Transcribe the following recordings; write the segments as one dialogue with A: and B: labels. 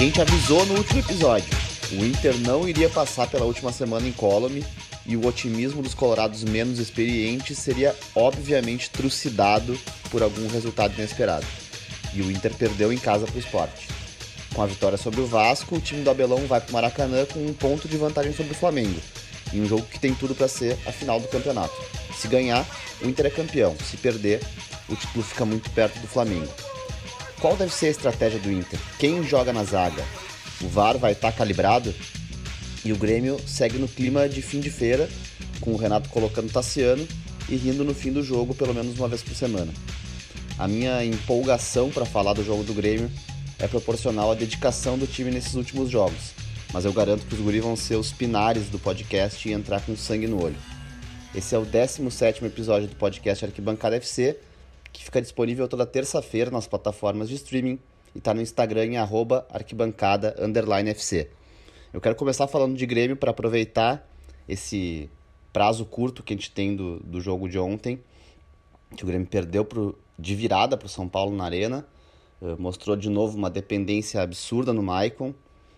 A: gente avisou no último episódio. O Inter não iria passar pela última semana em Colome e o otimismo dos colorados menos experientes seria obviamente trucidado por algum resultado inesperado. E o Inter perdeu em casa para o esporte. Com a vitória sobre o Vasco, o time do Abelão vai para o Maracanã com um ponto de vantagem sobre o Flamengo, em um jogo que tem tudo para ser a final do campeonato. Se ganhar, o Inter é campeão. Se perder, o título fica muito perto do Flamengo. Qual deve ser a estratégia do Inter? Quem joga na zaga? O VAR vai estar tá calibrado? E o Grêmio segue no clima de fim de feira, com o Renato colocando Tassiano e rindo no fim do jogo pelo menos uma vez por semana. A minha empolgação para falar do jogo do Grêmio é proporcional à dedicação do time nesses últimos jogos, mas eu garanto que os guris vão ser os pinares do podcast e entrar com sangue no olho. Esse é o 17 episódio do podcast Arquibancada FC, que fica disponível toda terça-feira nas plataformas de streaming e está no Instagram em arquibancada FC. Eu quero começar falando de Grêmio para aproveitar esse prazo curto que a gente tem do, do jogo de ontem, que o Grêmio perdeu pro, de virada para o São Paulo na Arena, uh, mostrou de novo uma dependência absurda no Maicon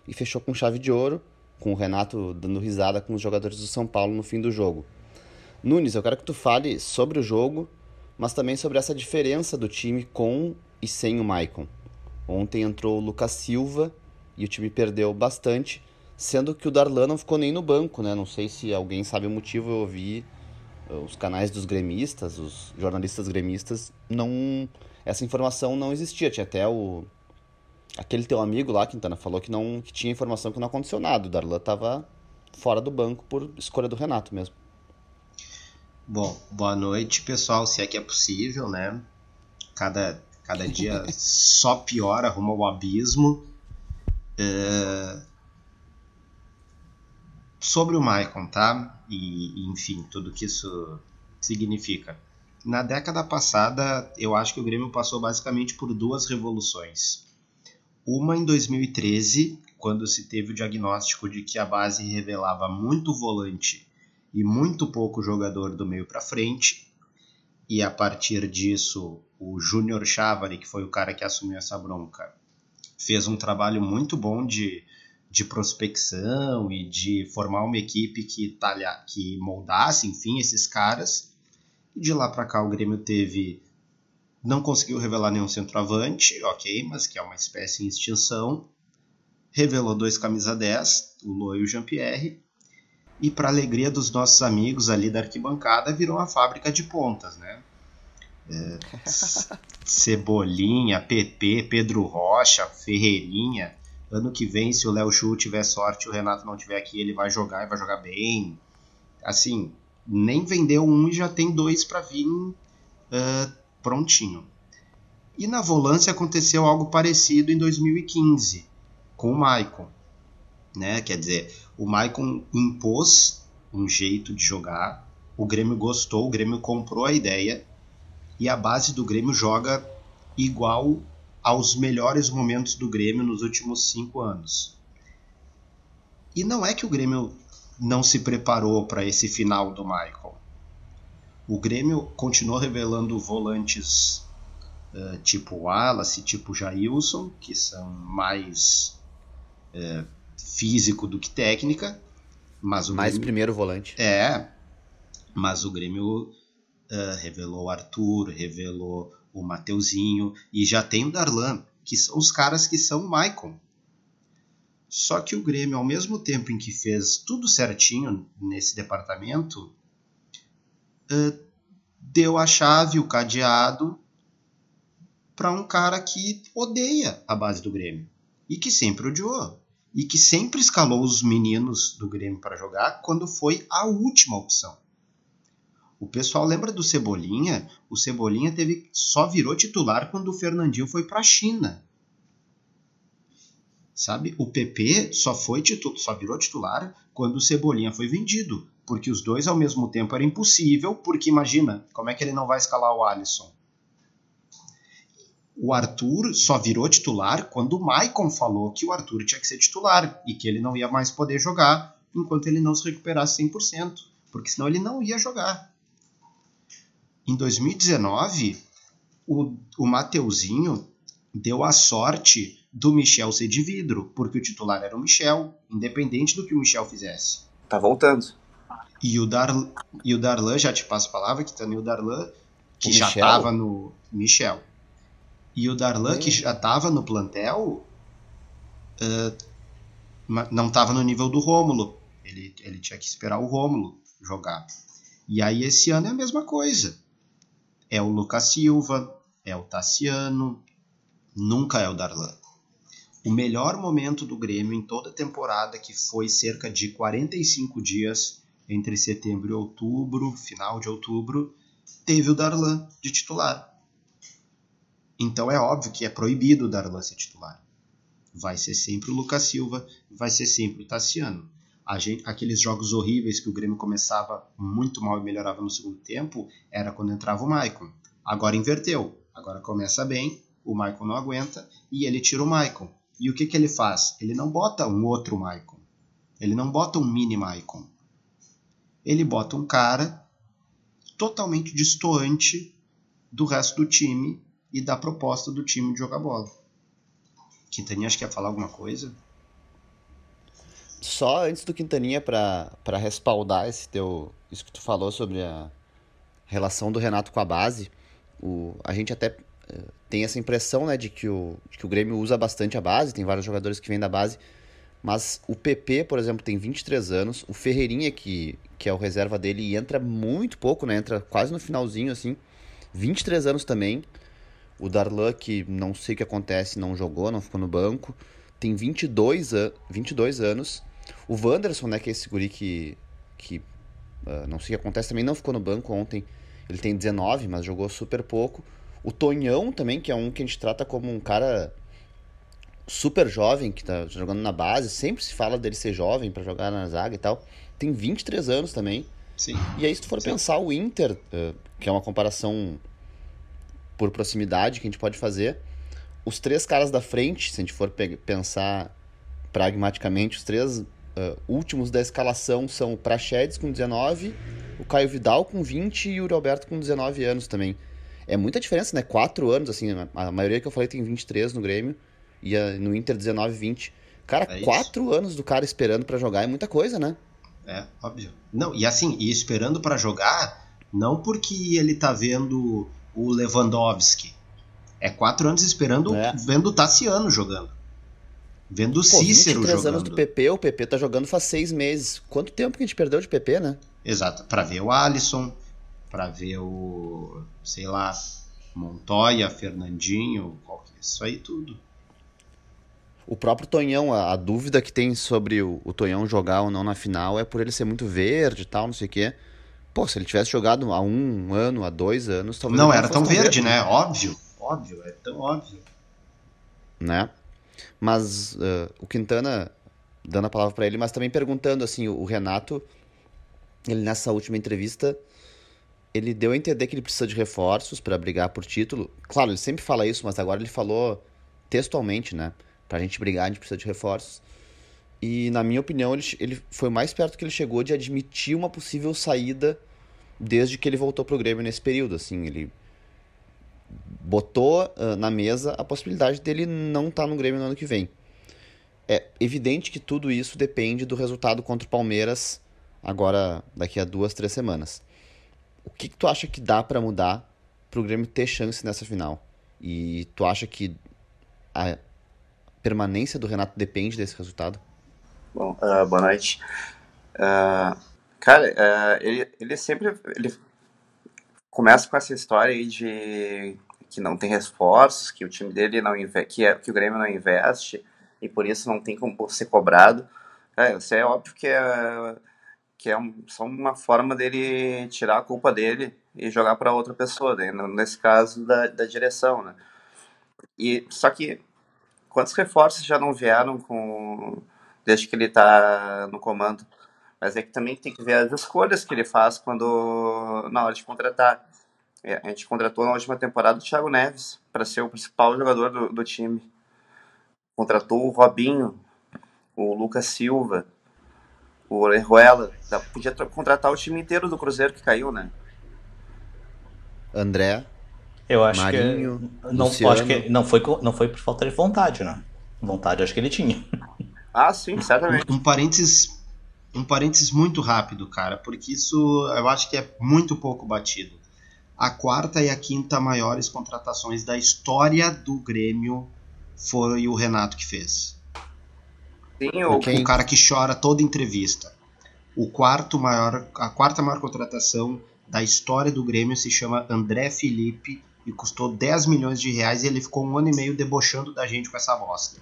A: e fechou com chave de ouro, com o Renato dando risada com os jogadores do São Paulo no fim do jogo. Nunes, eu quero que tu fale sobre o jogo mas também sobre essa diferença do time com e sem o Maicon. Ontem entrou o Lucas Silva e o time perdeu bastante, sendo que o Darlan não ficou nem no banco, né? Não sei se alguém sabe o motivo, eu ouvi eh, os canais dos gremistas, os jornalistas gremistas, não essa informação não existia, tinha até o aquele teu amigo lá, Quintana, falou que não que tinha informação que não aconteceu nada, o Darlan estava fora do banco por escolha do Renato mesmo.
B: Bom, boa noite, pessoal, se é que é possível, né? Cada, cada dia só piora rumo ao abismo. É... Sobre o Maicon, tá? E, enfim, tudo que isso significa. Na década passada, eu acho que o Grêmio passou basicamente por duas revoluções. Uma em 2013, quando se teve o diagnóstico de que a base revelava muito volante e muito pouco jogador do meio para frente. E a partir disso, o Júnior Chávari, que foi o cara que assumiu essa bronca, fez um trabalho muito bom de, de prospecção e de formar uma equipe que, talha, que moldasse, enfim, esses caras. E de lá para cá o Grêmio teve não conseguiu revelar nenhum centroavante, ok, mas que é uma espécie em extinção. Revelou dois camisa 10, o Lô e o Jean-Pierre, e para alegria dos nossos amigos ali da arquibancada virou uma fábrica de pontas, né? É, Cebolinha, PP, Pedro Rocha, Ferreirinha. Ano que vem, se o Léo Chu tiver sorte, o Renato não tiver aqui, ele vai jogar e vai jogar bem. Assim, nem vendeu um e já tem dois para vir uh, prontinho. E na volância aconteceu algo parecido em 2015 com o Maicon. Né? Quer dizer, o Maicon impôs um jeito de jogar, o Grêmio gostou, o Grêmio comprou a ideia e a base do Grêmio joga igual aos melhores momentos do Grêmio nos últimos cinco anos. E não é que o Grêmio não se preparou para esse final do Michael. O Grêmio continuou revelando volantes uh, tipo Wallace, tipo Jailson, que são mais uh, físico do que técnica. Mas o
A: Mais
B: Grêmio,
A: primeiro volante.
B: É, mas o Grêmio uh, revelou o Arthur, revelou o Mateuzinho e já tem o Darlan, que são os caras que são o Maicon. Só que o Grêmio, ao mesmo tempo em que fez tudo certinho nesse departamento, uh, deu a chave, o cadeado, para um cara que odeia a base do Grêmio e que sempre odiou e que sempre escalou os meninos do Grêmio para jogar quando foi a última opção. O pessoal lembra do Cebolinha? O Cebolinha teve só virou titular quando o Fernandinho foi para a China. Sabe? O PP só foi só virou titular quando o Cebolinha foi vendido, porque os dois ao mesmo tempo era impossível, porque imagina, como é que ele não vai escalar o Alisson? O Arthur só virou titular quando o Maicon falou que o Arthur tinha que ser titular e que ele não ia mais poder jogar enquanto ele não se recuperasse 100%, porque senão ele não ia jogar. Em 2019, o, o Mateuzinho deu a sorte do Michel ser de vidro, porque o titular era o Michel, independente do que o Michel fizesse.
C: Tá voltando.
B: E o, Dar, e o Darlan, já te passo a palavra, que também o Darlan, que o já estava no. Michel. E o Darlan, que já estava no plantel, uh, não estava no nível do Rômulo. Ele, ele tinha que esperar o Rômulo jogar. E aí esse ano é a mesma coisa. É o Lucas Silva, é o Tassiano, nunca é o Darlan. O melhor momento do Grêmio em toda a temporada, que foi cerca de 45 dias entre setembro e outubro, final de outubro, teve o Darlan de titular. Então é óbvio que é proibido o Darlan ser titular. Vai ser sempre o Lucas Silva, vai ser sempre o Tassiano. Gente, aqueles jogos horríveis que o Grêmio começava muito mal e melhorava no segundo tempo, era quando entrava o Maicon. Agora inverteu. Agora começa bem, o Maicon não aguenta e ele tira o Maicon. E o que, que ele faz? Ele não bota um outro Maicon. Ele não bota um mini Maicon. Ele bota um cara totalmente distoante do resto do time e da proposta do time de jogar bola. Quintaninha, acho que quer falar alguma coisa?
A: Só antes do Quintaninha, para respaldar esse teu, isso que tu falou sobre a relação do Renato com a base, o, a gente até uh, tem essa impressão né, de, que o, de que o Grêmio usa bastante a base, tem vários jogadores que vêm da base, mas o PP, por exemplo, tem 23 anos, o Ferreirinha, que, que é o reserva dele, entra muito pouco, né, entra quase no finalzinho, assim, 23 anos também, o Darlan, que não sei o que acontece, não jogou, não ficou no banco, tem 22, an 22 anos, o Wanderson, né, que é esse guri que, que uh, não sei o que acontece, também não ficou no banco ontem, ele tem 19, mas jogou super pouco. O Tonhão também, que é um que a gente trata como um cara super jovem, que tá jogando na base, sempre se fala dele ser jovem para jogar na zaga e tal. Tem 23 anos também.
B: Sim.
A: E aí, se tu for Sim. pensar o Inter, que é uma comparação por proximidade que a gente pode fazer, os três caras da frente, se a gente for pensar pragmaticamente, os três uh, últimos da escalação são o Prachedes com 19, o Caio Vidal com 20 e o Roberto com 19 anos também. É muita diferença, né? Quatro anos, assim, a maioria que eu falei tem 23 no Grêmio e no Inter 19, 20. Cara, é quatro anos do cara esperando para jogar é muita coisa, né?
B: É, óbvio. Não, e assim, e esperando para jogar, não porque ele tá vendo o Lewandowski. É quatro anos esperando, é. vendo o Tassiano jogando. Vendo o Cícero 23 jogando. anos
A: do PP, o PP tá jogando faz seis meses. Quanto tempo que a gente perdeu de PP, né?
B: Exato, para ver o Alisson, para ver o, sei lá, Montoya, Fernandinho, isso aí tudo.
A: O próprio Tonhão, a, a dúvida que tem sobre o, o, Tonhão jogar ou não na final é por ele ser muito verde e tal, não sei o quê. Pô, se ele tivesse jogado há um ano, há dois anos, talvez.
B: Não era tão verde, verde, né? Óbvio, óbvio, é tão óbvio.
A: Né? Mas uh, o Quintana, dando a palavra para ele, mas também perguntando assim, o, o Renato ele nessa última entrevista, ele deu a entender que ele precisa de reforços para brigar por título. Claro, ele sempre fala isso, mas agora ele falou textualmente, né? Pra gente brigar, a gente precisa de reforços. E, na minha opinião, ele, ele foi mais perto que ele chegou de admitir uma possível saída desde que ele voltou pro Grêmio nesse período, assim, ele botou uh, na mesa a possibilidade dele não estar tá no Grêmio no ano que vem. É evidente que tudo isso depende do resultado contra o Palmeiras agora daqui a duas, três semanas. O que, que tu acha que dá para mudar para o Grêmio ter chance nessa final? E tu acha que a permanência do Renato depende desse resultado?
C: Bom, uh, boa noite. Uh, cara, uh, ele, ele sempre ele começa com essa história aí de que não tem reforços, que o time dele não que, é, que o Grêmio não investe e por isso não tem como ser cobrado. É, isso é óbvio que é que é um, só uma forma dele tirar a culpa dele e jogar para outra pessoa, né? nesse caso da, da direção, né? E só que quantos reforços já não vieram com desde que ele está no comando? Mas é que também tem que ver as escolhas que ele faz quando na hora de contratar. É, a gente contratou na última temporada o Thiago Neves para ser o principal jogador do, do time. Contratou o Robinho, o Lucas Silva, o Orejuela. Podia contratar o time inteiro do Cruzeiro que caiu, né?
A: André.
D: Eu acho Marinho, que não, acho que não foi não foi por falta de vontade, né? Vontade, acho que ele tinha.
C: Ah, sim, certamente.
B: Um, um parênteses um parênteses muito rápido, cara, porque isso eu acho que é muito pouco batido. A quarta e a quinta maiores contratações da história do Grêmio foi o Renato que fez.
C: Sim, o,
B: o cara que chora toda entrevista. O quarto maior, a quarta maior contratação da história do Grêmio se chama André Felipe e custou 10 milhões de reais e ele ficou um ano e meio debochando da gente com essa bosta.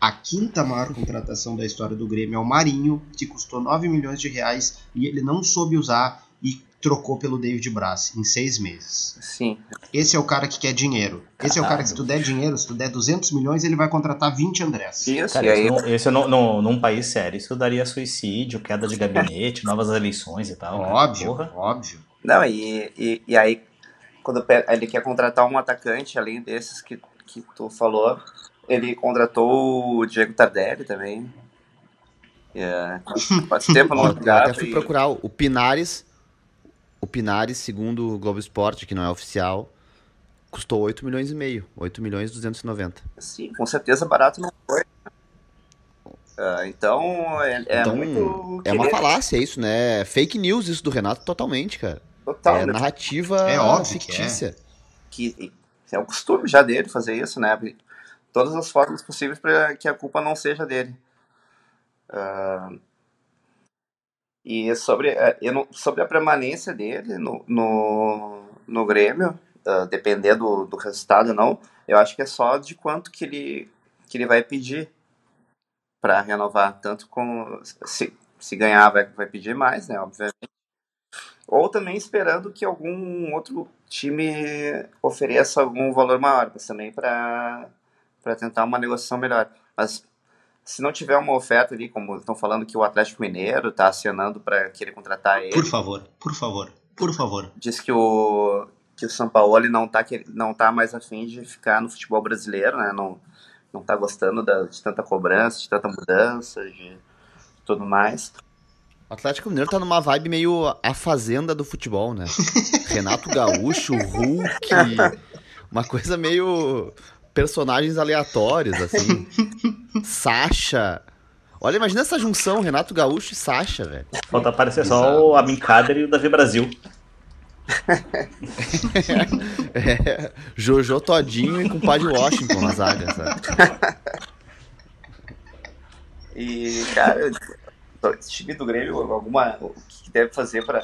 B: A quinta maior contratação da história do Grêmio é o Marinho, que custou 9 milhões de reais e ele não soube usar e trocou pelo David Braz em seis meses.
C: Sim.
B: Esse é o cara que quer dinheiro. Esse é o cara que se tu der dinheiro, se tu der 200 milhões, ele vai contratar 20 Andrés.
C: Isso,
D: Cara,
C: e aí.
D: isso, não- isso não- não- num país sério, isso daria suicídio, queda de gabinete, novas eleições e tal.
B: Óbvio,
D: Porra.
B: óbvio.
C: Não, e, e, e aí, quando ele quer contratar um atacante, além desses que, que tu falou, ele contratou o Diego Tardelli também. É, faz tempo não
A: eu até fui
C: e-
A: procurar o Pinares. O Pinares, segundo o Globo Esporte, que não é oficial, custou 8 milhões e meio. 8 milhões e 290.
C: Sim, com certeza barato não foi. Ah, então, é, é
A: então,
C: muito.
A: é uma falácia isso, né? Fake news isso do Renato totalmente, cara.
C: Total,
A: é
C: né?
A: narrativa
B: É óbvio que
A: fictícia.
C: que é o costume já dele fazer isso, né? Todas as formas possíveis para que a culpa não seja dele. Ah, e sobre, eu não- sobre a permanência dele no, no, no Grêmio, dependendo do, do resultado não, eu acho que é só de quanto que ele, que ele vai pedir para renovar. Tanto com. Se, se ganhar, vai, vai pedir mais, né? Obviamente. Ou também esperando que algum outro time ofereça algum valor maior, mas também para tentar uma negociação melhor. Mas se não tiver uma oferta ali, como estão falando que o Atlético Mineiro está acionando para querer contratar ele,
B: Por favor, por favor, por favor.
C: diz que o que o Sampaoli não tá que- não tá mais afim de ficar no futebol brasileiro, né? Não não tá gostando da- de tanta cobrança, de tanta mudança, de tudo mais.
A: O Atlético Mineiro tá numa vibe meio a fazenda do futebol, né? Renato Gaúcho, Hulk, uma coisa meio personagens aleatórios, assim. Sasha. Olha, imagina essa junção, Renato Gaúcho e Sasha, velho.
D: Falta aparecer só o Amin Kader e o Davi Brasil.
A: É, Jojo Todinho e compadre Washington na zaga, sabe?
C: E, cara, o time do Grêmio, alguma, o que deve fazer pra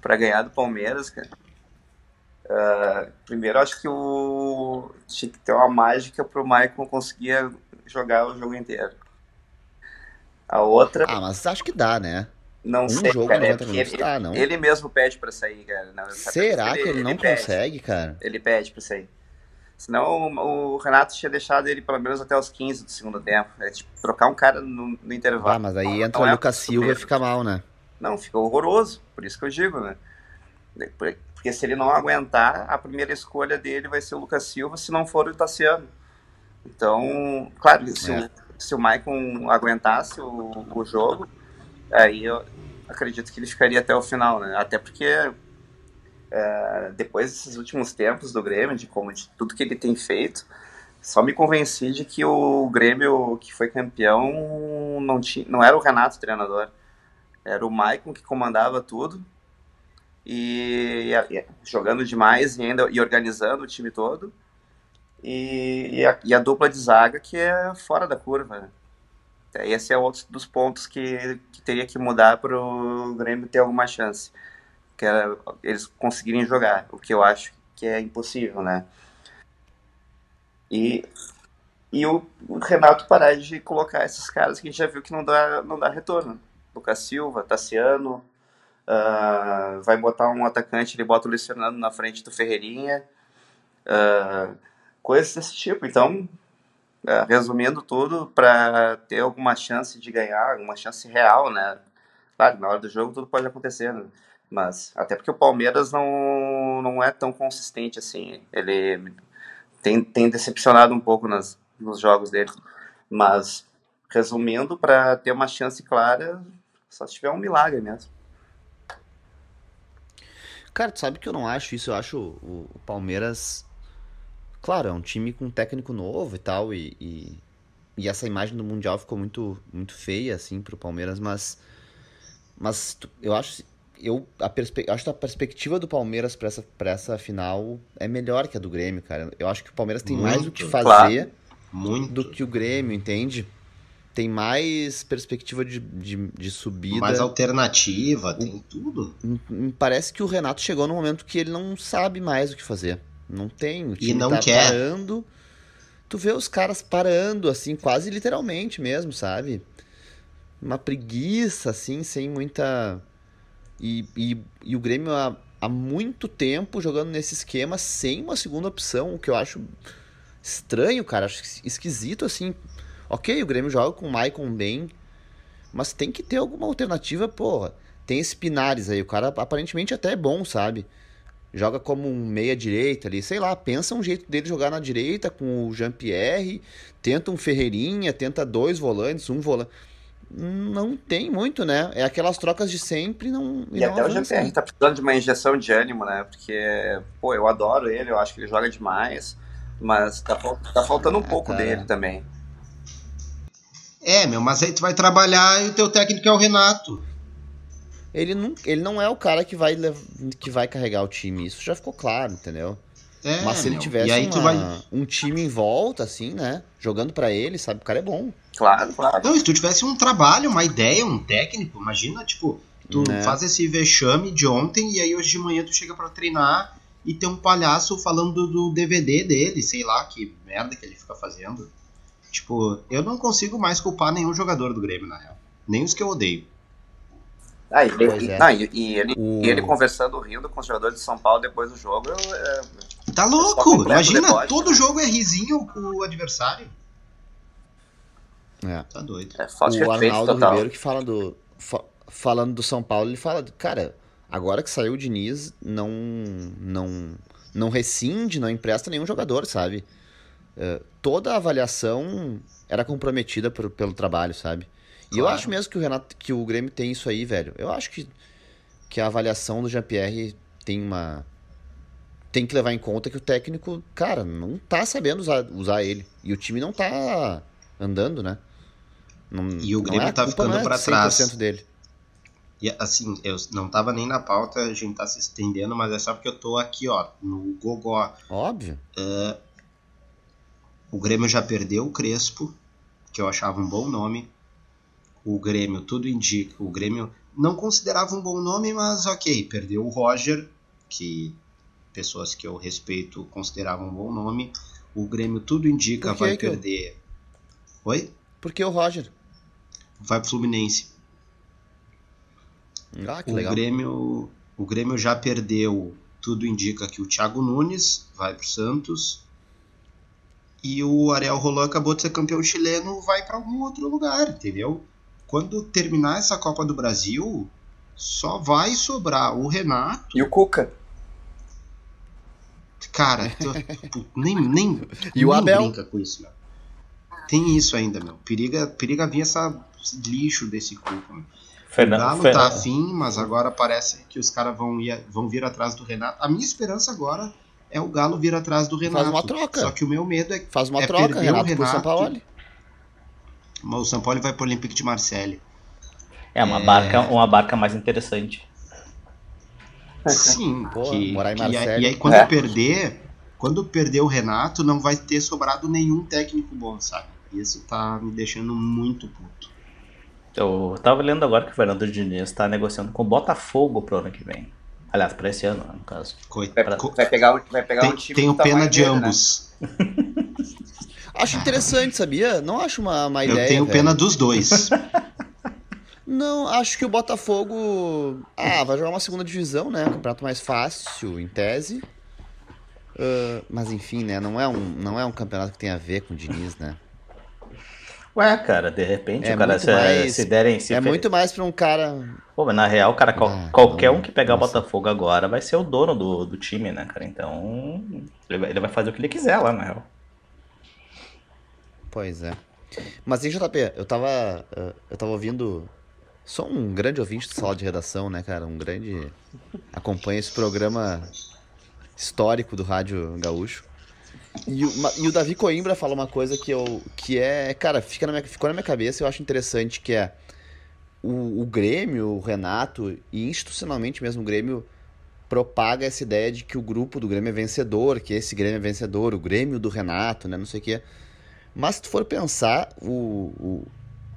C: pra ganhar do Palmeiras, cara? Ah, primeiro, acho que o tinha que ter uma mágica pro Maicon conseguir jogar o jogo inteiro. A outra,
A: Ah, mas acho que dá, né?
C: não
A: um
C: sei,
A: jogo
C: cara. É
A: 90
C: porque
A: minutos
C: ele,
A: dá, não.
C: ele mesmo pede pra sair, cara. Não?
A: Será que ele não
C: pede.
A: consegue, cara?
C: Ele pede pra sair. Senão o, o Renato tinha deixado ele pelo menos até os 15 do segundo tempo. É tipo, trocar um cara no, no intervalo.
A: Ah, mas aí entra
C: Não
A: o
C: é
A: Lucas Silva e fica mal, né?
C: Não, ficou horroroso. Por isso que eu digo, né? Por- Porque se ele não aguentar, a primeira escolha dele vai ser o Lucas Silva, se não for o Tassiano. Então, claro, se,
A: É.
C: o, se o Maicon aguentasse o, o jogo, aí eu acredito que ele ficaria até o final, né? Até porque é, depois desses últimos tempos do Grêmio, de como de tudo que ele tem feito, só me convenci de que o Grêmio que foi campeão não, tinha, não era o Renato o treinador. Era o Maicon que comandava tudo e, e- jogando demais e ainda e organizando o time todo. E, e a, e a dupla de zaga que é fora da curva. né? Esse é outro dos pontos que, que teria que mudar para o Grêmio ter alguma chance. Que é eles conseguirem jogar, o que eu acho que é impossível, né? E, e o, o Renato parar de colocar esses caras que a gente já viu que não dá, não dá retorno. Lucas Silva, Tassiano, ah, vai botar um atacante, ele bota o Fernando na frente do Ferreirinha, ah, coisas desse tipo. Então, ah, resumindo tudo, para ter alguma chance de ganhar, alguma chance real, né? Claro, na hora do jogo tudo pode acontecer, né? Mas até porque o Palmeiras não, não é tão consistente assim. Ele tem, tem decepcionado um pouco nas, nos jogos dele. Mas, resumindo, para ter uma chance clara, só se tiver um milagre mesmo.
A: Cara, tu sabe que eu não acho isso. Eu acho o, o Palmeiras. Claro, é um time com um técnico novo e tal. E, e e essa imagem do Mundial ficou muito, muito feia, assim, pro Palmeiras, mas. Mas eu acho. Eu a perspe, acho que a perspectiva do Palmeiras para essa, pra essa final é melhor que a do Grêmio, cara. Eu acho que o Palmeiras tem muito, mais o que fazer claro.
B: muito.
A: do que o Grêmio, entende? Tem mais perspectiva de, de, de subida.
B: Mais alternativa, tem tudo.
A: Me parece que o Renato chegou no momento que ele não sabe mais o que fazer. Não tem. O time
B: e não
A: tá
B: quer.
A: parando tu vê os caras parando, assim, quase literalmente mesmo, sabe? Uma preguiça, assim, sem muita. E, e, e o Grêmio há, há muito tempo jogando nesse esquema sem uma segunda opção, o que eu acho estranho, cara. Acho esquisito, assim. Ok, o Grêmio joga com o Maicon bem, mas tem que ter alguma alternativa, porra. Tem esse Pinares aí, o cara aparentemente até é bom, sabe? joga como um meia-direita ali, sei lá, pensa um jeito dele jogar na direita com o Jean-Pierre, tenta um Ferreirinha, tenta dois volantes, um volante. Não tem muito, né? É aquelas trocas de sempre não.
C: E, e não até avança. o Jean-Pierre tá precisando de uma injeção de ânimo, né? Porque, pô, eu adoro ele, eu acho que ele joga demais, mas tá, tá faltando um ah, pouco cara. dele também.
B: É, meu, mas aí tu vai trabalhar e o teu técnico é o Renato
A: ele não, ele não é o cara que vai, que vai carregar o time. Isso já ficou claro, entendeu? É, Mas se ele tivesse uma, vai... um time em volta, assim, né? Jogando para ele, sabe? O cara é bom.
C: Claro, claro.
B: Não, se tu tivesse um trabalho, uma ideia, um técnico, imagina, tipo, tu é. faz esse vexame de ontem e aí hoje de manhã tu chega para treinar e tem um palhaço falando do, do DVD dele, sei lá, que merda que ele fica fazendo. Tipo, eu não consigo mais culpar nenhum jogador do Grêmio, na real. Nem os que eu odeio.
C: Ah, e, e, é. não, e, e ele, o... e ele conversando, rindo com os jogadores de São Paulo depois do jogo. É,
B: tá louco! Imagina, deboche, todo né? jogo é risinho com o adversário.
A: É.
B: Tá doido.
A: É, o Arnaldo total. Ribeiro que fala do. Fa, falando do São Paulo, ele fala, cara, agora que saiu o Diniz, não. não não rescinde, não empresta nenhum jogador, sabe? Uh, toda a avaliação era comprometida por, pelo trabalho, sabe? E claro. eu acho mesmo que o Renato, que o Grêmio tem isso aí, velho. Eu acho que, que a avaliação do Jean-Pierre tem uma tem que levar em conta que o técnico, cara, não tá sabendo usar, usar ele. E o time não tá andando, né?
B: Não, e o Grêmio é tá ficando é para trás. dele. E assim, eu não tava nem na pauta, a gente tá se estendendo, mas é só porque eu tô aqui, ó, no Gogó.
A: Óbvio.
B: Uh, o Grêmio já perdeu o Crespo, que eu achava um bom nome o Grêmio, tudo indica. O Grêmio não considerava um bom nome, mas ok, perdeu o Roger, que pessoas que eu respeito consideravam um bom nome. O Grêmio, tudo indica, vai perder. Eu... Oi?
A: Por que o Roger?
B: Vai pro Fluminense.
A: Ah, que
B: o
A: legal.
B: Grêmio, o Grêmio já perdeu, tudo indica que o Thiago Nunes vai pro Santos. E o Ariel Roland acabou de ser campeão chileno, vai para algum outro lugar, entendeu? quando terminar essa Copa do Brasil, só vai sobrar o Renato.
C: E o Cuca.
B: Cara, tu, nem, nem,
A: e o
B: nem
A: Abel?
B: brinca com isso, meu. Tem isso ainda, meu. Periga, periga vir essa, esse lixo desse Cuca, meu. Fernando, o Galo Fernando. tá afim, mas agora parece que os caras vão, vão vir atrás do Renato. A minha esperança agora é o Galo vir atrás do Renato.
A: Faz uma troca.
B: Só que o meu medo é
A: Faz uma
B: é
A: troca, Renato, o Renato por São
B: o São Paulo vai para o Olympique de Marseille.
D: É uma, é... Barca, uma barca mais interessante.
B: Sim, Pô, que, morar em Marseille. E, aí quando é. perder, quando perder o Renato, não vai ter sobrado nenhum técnico bom, sabe? Isso tá me deixando muito puto.
D: Eu tava lendo agora que o Fernando Diniz está negociando com o Botafogo pro ano que vem. Aliás, para esse ano, no caso.
C: Vai, vai pegar, vai pegar
B: tem,
C: um time
B: Tenho pena de dele, né? ambos. Né?
A: Acho interessante, sabia? Não acho uma, uma ideia.
B: Eu tenho
A: velho.
B: pena dos dois.
A: Não, acho que o Botafogo. Ah, vai jogar uma segunda divisão, né? Um campeonato mais fácil, em tese. Uh, mas enfim, né? Não é, um, não é um campeonato que tem a ver com o Diniz, né?
D: Ué, cara, de repente é o cara se, mais, se derem. Se
A: é muito mais pra um cara.
D: Pô, mas na real, cara, qual, ah, qualquer não, um que pegar o Botafogo agora vai ser o dono do, do time, né, cara? Então. Ele vai, ele vai fazer o que ele quiser lá, na real.
A: Pois é. Mas em JP, eu tava. Eu tava ouvindo. Sou um grande ouvinte de sala de redação, né, cara? Um grande. Acompanha esse programa histórico do Rádio Gaúcho. E o, e o, Davi Coimbra fala uma coisa que eu. que é. Cara, fica na minha, ficou na minha cabeça e eu acho interessante, que é o, o Grêmio, o Renato, e institucionalmente mesmo o Grêmio propaga essa ideia de que o grupo do Grêmio é vencedor, que esse Grêmio é vencedor, o Grêmio do Renato, né? Não sei o quê. Mas se tu for pensar, o, o,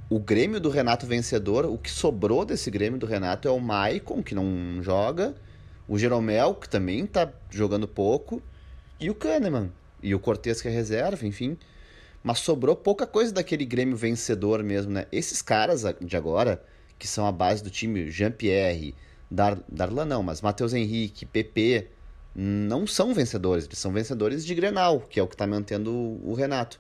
A: o Grêmio do Renato vencedor, o que sobrou desse Grêmio do Renato é o Maicon, que não joga, o Jeromel, que também tá jogando pouco, e o Kahneman, e o Cortez que é reserva, enfim. Mas sobrou pouca coisa daquele Grêmio vencedor mesmo, né? Esses caras de agora, que são a base do time, Jean-Pierre, Dar, Darlan não, mas Matheus Henrique, PP, não são vencedores. Eles são vencedores de Grenal, que é o que está mantendo o, Renato.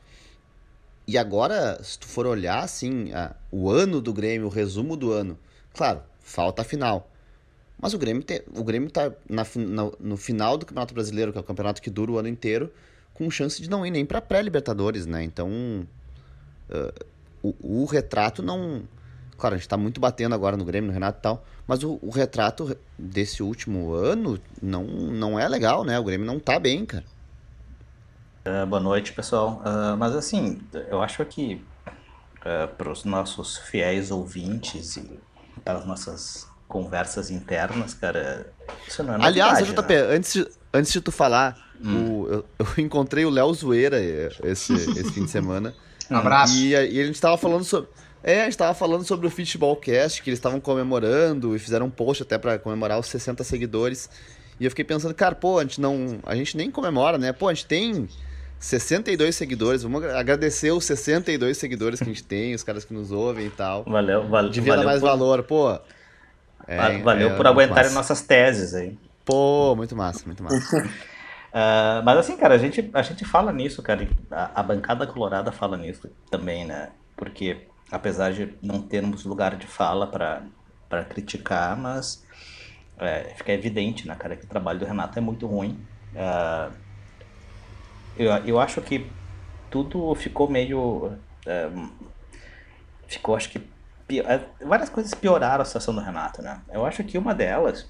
A: E agora, se tu for olhar assim, a, o ano do Grêmio, o resumo do ano, claro, falta a final. Mas o Grêmio, tem, o Grêmio tá na, na, no final do Campeonato Brasileiro, que é o campeonato que dura o ano inteiro, com chance de não ir nem para pré-Libertadores, né? Então, uh, o, o retrato não Claro, a gente tá muito batendo agora no Grêmio, no Renato e tal. Mas o, o, retrato desse último ano não, não é legal, né? O Grêmio não tá bem, cara.
D: Uh, boa noite, pessoal. Uh, mas assim, eu acho que uh, para os nossos fiéis ouvintes e para as nossas conversas internas, cara, isso não é novidade,
A: Aliás, JP, né? antes, de, antes de tu falar, hum. o, eu, eu, encontrei o Léo Zoeira esse, esse fim de semana.
B: Um abraço.
A: E, e a gente tava falando sobre é, a gente tava falando sobre o Futebol-Cast, que eles estavam comemorando e fizeram um post até para comemorar os 60 seguidores. E eu fiquei pensando, cara, pô, a gente não. A gente nem comemora, né? Pô, a gente tem 62 seguidores. Vamos agradecer os 62 seguidores que a gente tem, os caras que nos ouvem e tal.
D: Valeu, valeu.
A: Devia
D: valeu
A: dar mais
D: por...
A: valor, pô.
D: É, valeu é, por aguentarem nossas teses aí.
A: Pô, muito massa, muito massa.
D: uh, mas assim, cara, a gente, a gente fala nisso, cara. A, a bancada colorada fala nisso também, né? Porque apesar de não termos lugar de fala para criticar, mas é, fica evidente, né, cara, que o trabalho do Renato é muito ruim. Uh, eu, eu acho que tudo ficou meio. Uh, ficou, acho que. Pior, é, várias coisas pioraram a situação do Renato, né? Eu acho que uma delas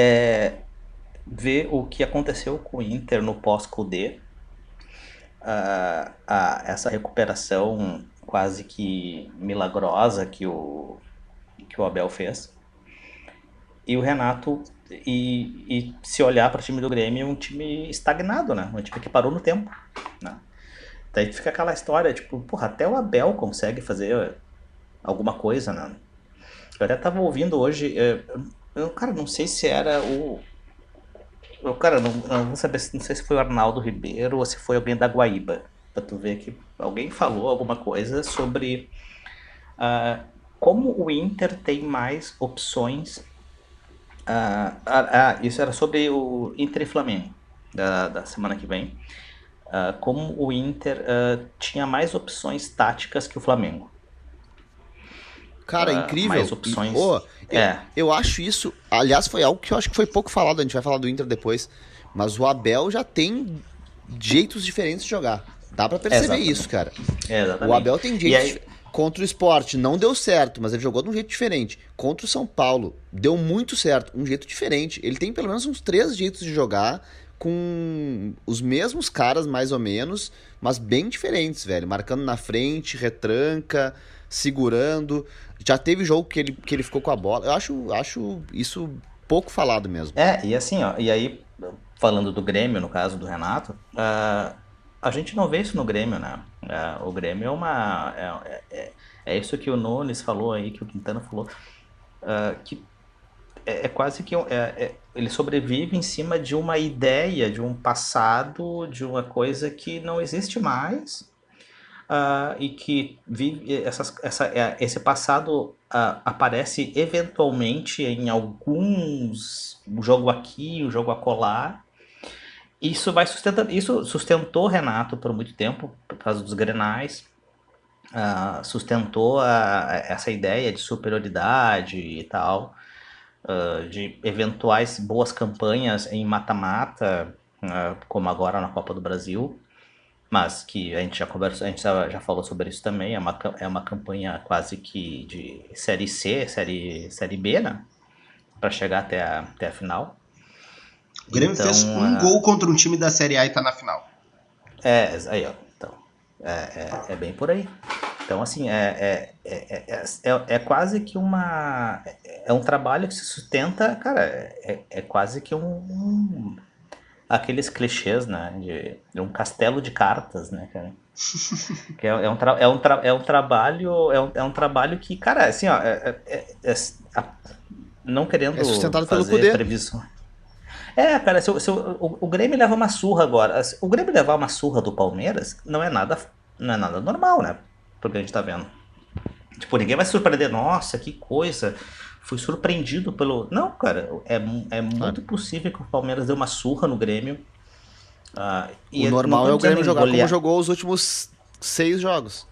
D: é ver o que aconteceu com o Inter no pós-Cudê. Uh, essa recuperação quase que milagrosa que o, que o Abel fez. E o Renato, e, e se olhar para o time do Grêmio, é um time estagnado, né? Um time que parou no tempo, né? Daí fica aquela história, tipo, porra, até o Abel consegue fazer alguma coisa, né? Eu até tava ouvindo hoje, eu, cara, não sei se era o. Eu, cara, não, não vou saber, não sei se foi o Arnaldo Ribeiro ou se foi alguém da Guaíba para tu ver que alguém falou alguma coisa sobre uh, como o Inter tem mais opções. Uh, ah, isso era sobre o Inter e Flamengo da, da semana que vem. Uh, como o Inter tinha mais opções táticas que o Flamengo.
A: Cara, incrível.
D: Mais opções.
A: E, oh, é. eu, acho isso. Aliás, foi algo que eu acho que foi pouco falado. A gente vai falar do Inter depois. Mas o Abel já tem jeitos diferentes de jogar. Dá para perceber Exatamente. isso, cara.
D: Exatamente.
A: O Abel tem jeito. Aí... Contra o esporte não deu certo, mas ele jogou de um jeito diferente. Contra o São Paulo, deu muito certo, um jeito diferente. Ele tem pelo menos uns três jeitos de jogar com os mesmos caras, mais ou menos, mas bem diferentes, velho. Marcando na frente, retranca, segurando. Já teve jogo que ele, que ele ficou com a bola. Eu acho, acho isso pouco falado mesmo.
D: É, e assim, ó, e aí, falando do Grêmio, no caso do Renato, uh, a gente não vê isso no Grêmio, né? É, o Grêmio é uma. É, é, é, isso que o Nunes falou aí, que o Quintana falou, uh, que é, é, quase que. É, é, ele sobrevive em cima de uma ideia, de um passado, de uma coisa que não existe mais. Uh, e que vive essas, essa, esse passado uh, aparece eventualmente em alguns um jogo aqui, um jogo acolá, isso vai sustentando, isso sustentou Renato por muito tempo, por causa dos grenais, uh, sustentou a, essa ideia de superioridade e tal, uh, de eventuais boas campanhas em mata-mata, uh, como agora na Copa do Brasil, mas que a gente já conversou, a gente já, falou sobre isso também, é uma, é uma campanha quase que de série C, série, série B, né? Para chegar até a, até a final.
B: O Grêmio então, fez um a... gol contra um time da Série A e tá na final.
D: É, aí, ó. Então, é, é, é bem por aí. Então, assim, é, é, é, é, é, quase que uma. É um trabalho que se sustenta, cara, é, é quase que um, um. Aqueles clichês, né? De, de, um castelo de cartas, né, cara? que é, é, um tra, é, um tra, é um trabalho. É um, é um trabalho que, cara, assim, ó. É, é, é, a, não querendo. É
A: sustentado pelo poder.
D: Previsão. É, cara, se, se o, o, Grêmio leva uma surra agora. O Grêmio levar uma surra do Palmeiras não é nada, não é nada normal, né? Porque a gente tá vendo. Tipo, ninguém vai se surpreender. Nossa, que coisa. Fui surpreendido pelo. Não, cara, é, é muito possível que o Palmeiras dê uma surra no Grêmio.
A: Uh, o normal é o Grêmio jogar como jogou os últimos seis jogos.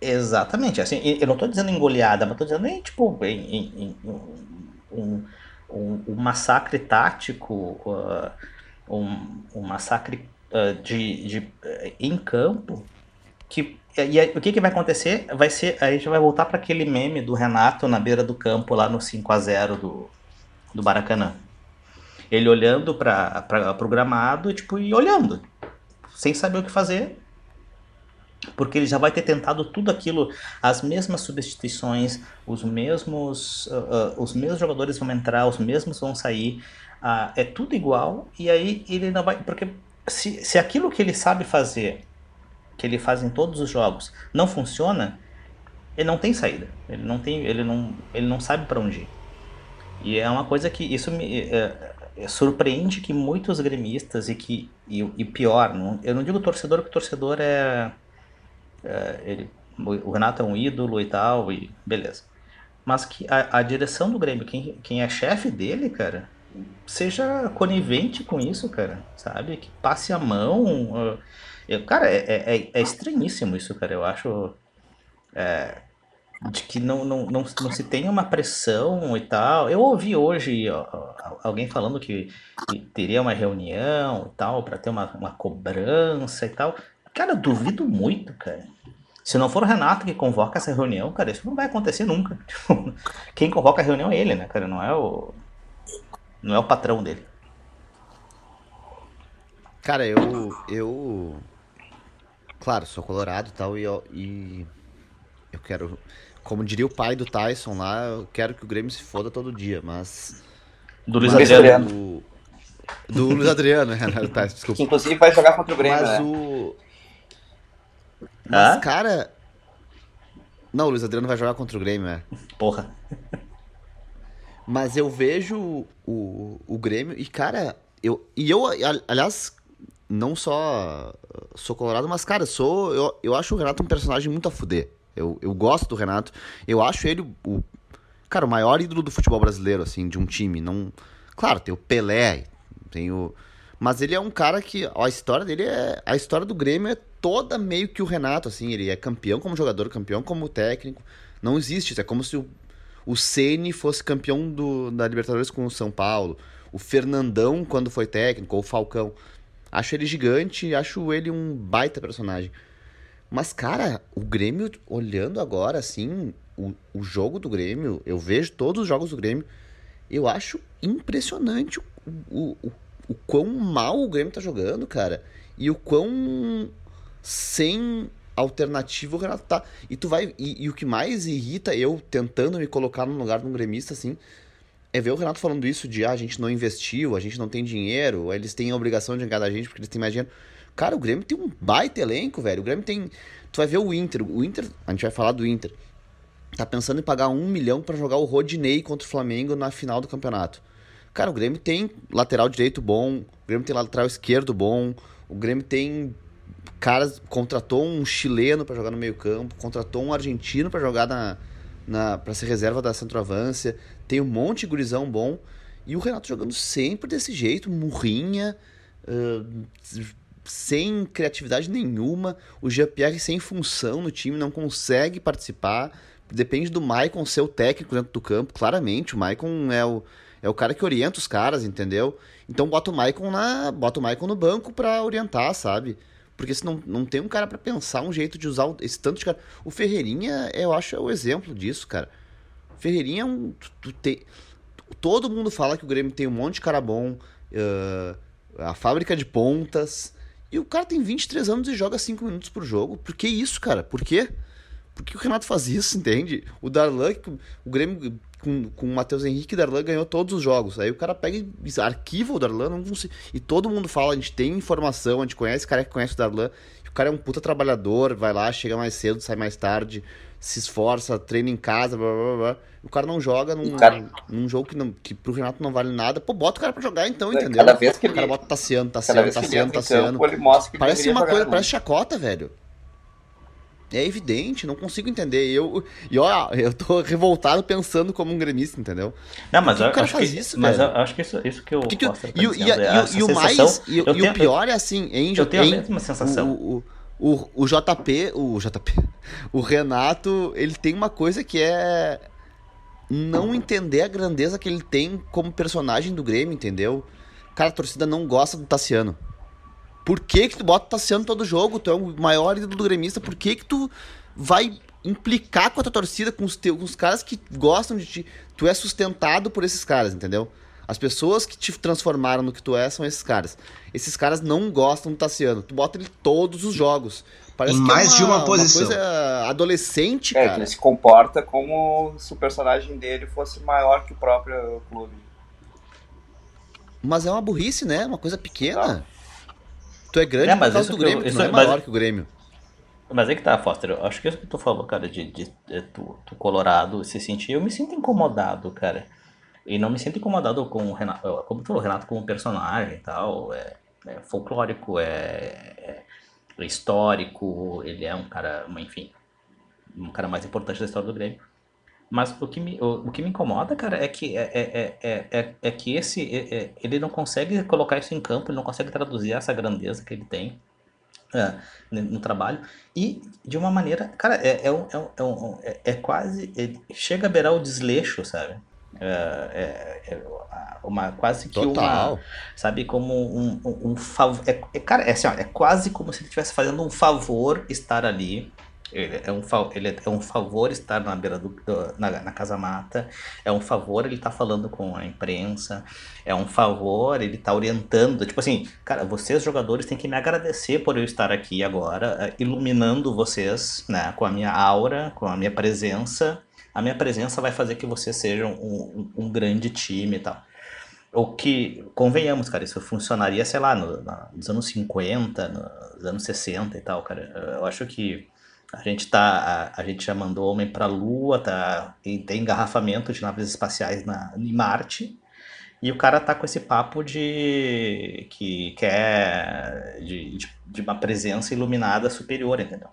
D: Exatamente. Assim, eu não tô dizendo em goleada, mas tô dizendo em, tipo, em, em, em um, um, um, massacre tático, uh, um, um massacre uh, de, de, uh, em campo que e aí, o que, que vai acontecer? Vai ser. A gente vai voltar para aquele meme do Renato na beira do campo, lá no 5 a 0 do, do Baracanã. Ele olhando para o gramado tipo, e olhando, sem saber o que fazer, porque ele já vai ter tentado tudo aquilo, as mesmas substituições, os mesmos, uh, uh, os mesmos jogadores vão entrar, os mesmos vão sair, uh, é tudo igual, e aí ele não vai. Porque se, se aquilo que ele sabe fazer que ele faz em todos os jogos não funciona, ele não tem saída. Ele não tem, ele não, ele não sabe para onde ir. E é uma coisa que isso me é, é, surpreende que muitos gremistas e que e, e pior, não, eu não digo torcedor porque torcedor é, é ele, o Renato é um ídolo e tal e beleza. Mas que a, a direção do Grêmio, quem, quem é chefe dele, cara, seja conivente com isso, cara, sabe? Que passe a mão. Uh, eu, cara, é, é, é, é estranhíssimo isso, cara. Eu acho. É, de que não, não, não, não se tem uma pressão e tal. Eu ouvi hoje ó, alguém falando que, que, teria uma reunião e tal, para ter uma, uma cobrança e tal. Cara, eu duvido muito, cara. Se não for o Renato que convoca essa reunião, cara, isso não vai acontecer nunca. Tipo, quem convoca a reunião é ele, né, cara? Não é o. Não é o patrão dele.
A: Cara, eu. Eu Claro, sou colorado e tal, e, e eu quero, como diria o pai do Tyson lá, eu quero que o Grêmio se foda todo dia, mas.
D: Do Luiz mas Adriano.
A: Do, do Luiz Adriano, Renato Tyson, desculpa.
C: Que inclusive vai jogar contra o Grêmio.
A: Mas
C: né?
A: o. Mas, ah? cara. Não, o Luiz Adriano vai jogar contra o Grêmio, é.
D: Porra.
A: Mas eu vejo o, o Grêmio e, cara, eu. E eu, aliás, não só sou colorado, mas, cara, sou. Eu, eu acho o Renato um personagem muito a fuder. Eu, eu gosto do Renato. Eu acho ele o. Cara, o maior ídolo do futebol brasileiro, assim, de um time. Não. Claro, tem o Pelé, tem o. Mas ele é um cara que. Ó, a história dele é. A história do Grêmio é toda meio que o Renato, assim. Ele é campeão como jogador, campeão como técnico. Não existe isso. É como se o, o Ceni fosse campeão do, da Libertadores com o São Paulo. O Fernandão, quando foi técnico, ou o Falcão. Acho ele gigante, acho ele um baita personagem. Mas, cara, o Grêmio, olhando agora, assim, o, o jogo do Grêmio, eu vejo todos os jogos do Grêmio, eu acho impressionante o, o, o, o quão mal o Grêmio tá jogando, cara. E o quão sem alternativa o Renato tá. E tu vai. E, e, o que mais irrita eu tentando me colocar no lugar de um gremista, assim, é ver o Renato falando isso de ah, a gente não investiu, a gente não tem dinheiro, eles têm a obrigação de enganar a gente porque eles têm mais dinheiro. Cara, o Grêmio tem um baita elenco, velho. O Grêmio tem. Tu vai ver o Inter. O Inter, a gente vai falar do Inter. Tá pensando em pagar um milhão para jogar o Rodinei contra o Flamengo na final do campeonato. Cara, o Grêmio tem lateral direito bom, o Grêmio tem lateral esquerdo bom, o Grêmio tem caras. Contratou um chileno para jogar no meio-campo, contratou um argentino para jogar na, na para ser reserva da centroavância. Tem um monte de gurizão bom. E o Renato jogando sempre desse jeito, murrinha, uh, sem criatividade nenhuma. O Jean-Pierre sem função no time, não consegue participar. Depende do Maicon ser o técnico dentro do campo, claramente. O Maicon é o, é o cara que orienta os caras, entendeu? Então bota o Maicon, na, bota o Maicon no banco para orientar, sabe? Porque se não, não tem um cara para pensar um jeito de usar esse tanto de cara. O Ferreirinha, eu acho, é o exemplo disso, cara. Ferreirinha é um. Tu, te... Todo mundo fala que o Grêmio tem um monte de cara bom, uh, a fábrica de pontas. E o cara tem 23 anos e joga 5 minutos por jogo. Por que isso, cara? Por quê? Por que o Renato faz isso, entende? O Darlan, o Grêmio com, com o Matheus Henrique, Darlan ganhou todos os jogos. Aí o cara pega e arquiva o Darlan. Não consigo... E todo mundo fala, a gente tem informação, a gente conhece o cara que conhece o Darlan. O cara é um puta trabalhador, vai lá, chega mais cedo, sai mais tarde, se esforça, treina em casa, blá blá blá. O cara não joga num, cara... num jogo que, não, que pro Renato não vale nada. Pô, bota o cara pra jogar então, entendeu?
C: Cada vez que ele...
A: O cara bota Tassiano, Tassiano, Tassiano, Tassiano. Parece uma coisa, parece chacota, velho. É evidente, não consigo entender. Eu, e ó, eu tô revoltado pensando como um gremista, entendeu?
D: Não, mas eu, o cara acho faz que, isso, mas velho? eu acho que isso, isso que eu
A: que que eu, e, e, e, é e, o mais e, e o pior é assim, Angel,
D: eu tenho a mesma sensação.
A: O, o, o, o JP, o JP, o Renato, ele tem uma coisa que é não entender a grandeza que ele tem como personagem do Grêmio, entendeu? Cara, a torcida não gosta do Tassiano. Por que que tu bota o Tassiano todo jogo? Tu é o maior ídolo do gremista. Por que que tu vai implicar com a tua torcida, com os, teus, com os caras que gostam de ti? Tu é sustentado por esses caras, entendeu? As pessoas que te transformaram no que tu é são esses caras. Esses caras não gostam do Tassiano. Tu bota ele todos os jogos. Parece
B: em mais
A: é
B: uma, de uma posição.
A: Uma coisa adolescente,
C: é,
A: cara.
C: que ele se comporta como se o personagem dele fosse maior que o próprio clube.
A: Mas é uma burrice, né? Uma coisa pequena. Tu é grande é, por causa do Grêmio, tu não é maior mas, que o Grêmio.
D: Mas é que tá, Foster, eu acho que isso que tu falou, cara, de, de, de tu, tu, colorado se sentir, eu me sinto incomodado, cara. E não me sinto incomodado com o Renato, como tu falou, Renato como personagem e tal, é, é folclórico, é, é, histórico, ele é um cara, enfim, um cara mais importante da história do Grêmio. Mas o que me, o, o que me incomoda, cara, é que, é, é, é, é, é que esse, é, ele não consegue colocar isso em campo, ele não consegue traduzir essa grandeza que ele tem é, no trabalho. E de uma maneira, cara, é, é, é, é, é quase. chega a beirar o desleixo, sabe? É, é, uma quase que
A: Total.
D: uma sabe como um, um, um favor é, é, cara é, assim, ó, é quase como se ele estivesse fazendo um favor estar ali é, um, ele é um favor estar na beira do, do na, na, casa mata, é um favor ele estar tá falando com a imprensa, é um favor ele estar tá orientando, tipo assim, cara, vocês jogadores têm que me agradecer por eu estar aqui agora, eh, iluminando vocês, né, com a minha aura, com a minha presença. A minha presença vai fazer que vocês sejam um, um, um grande time e tal. O que, convenhamos, cara, isso funcionaria, sei lá, no, nos anos 50, nos anos 60 e tal, cara. Eu acho que a gente tá, a, a gente já mandou homem para a Lua, tá, tem engarrafamento de naves espaciais na, em Marte. E o cara tá com esse papo de que quer de, de, de uma presença iluminada superior, entendeu?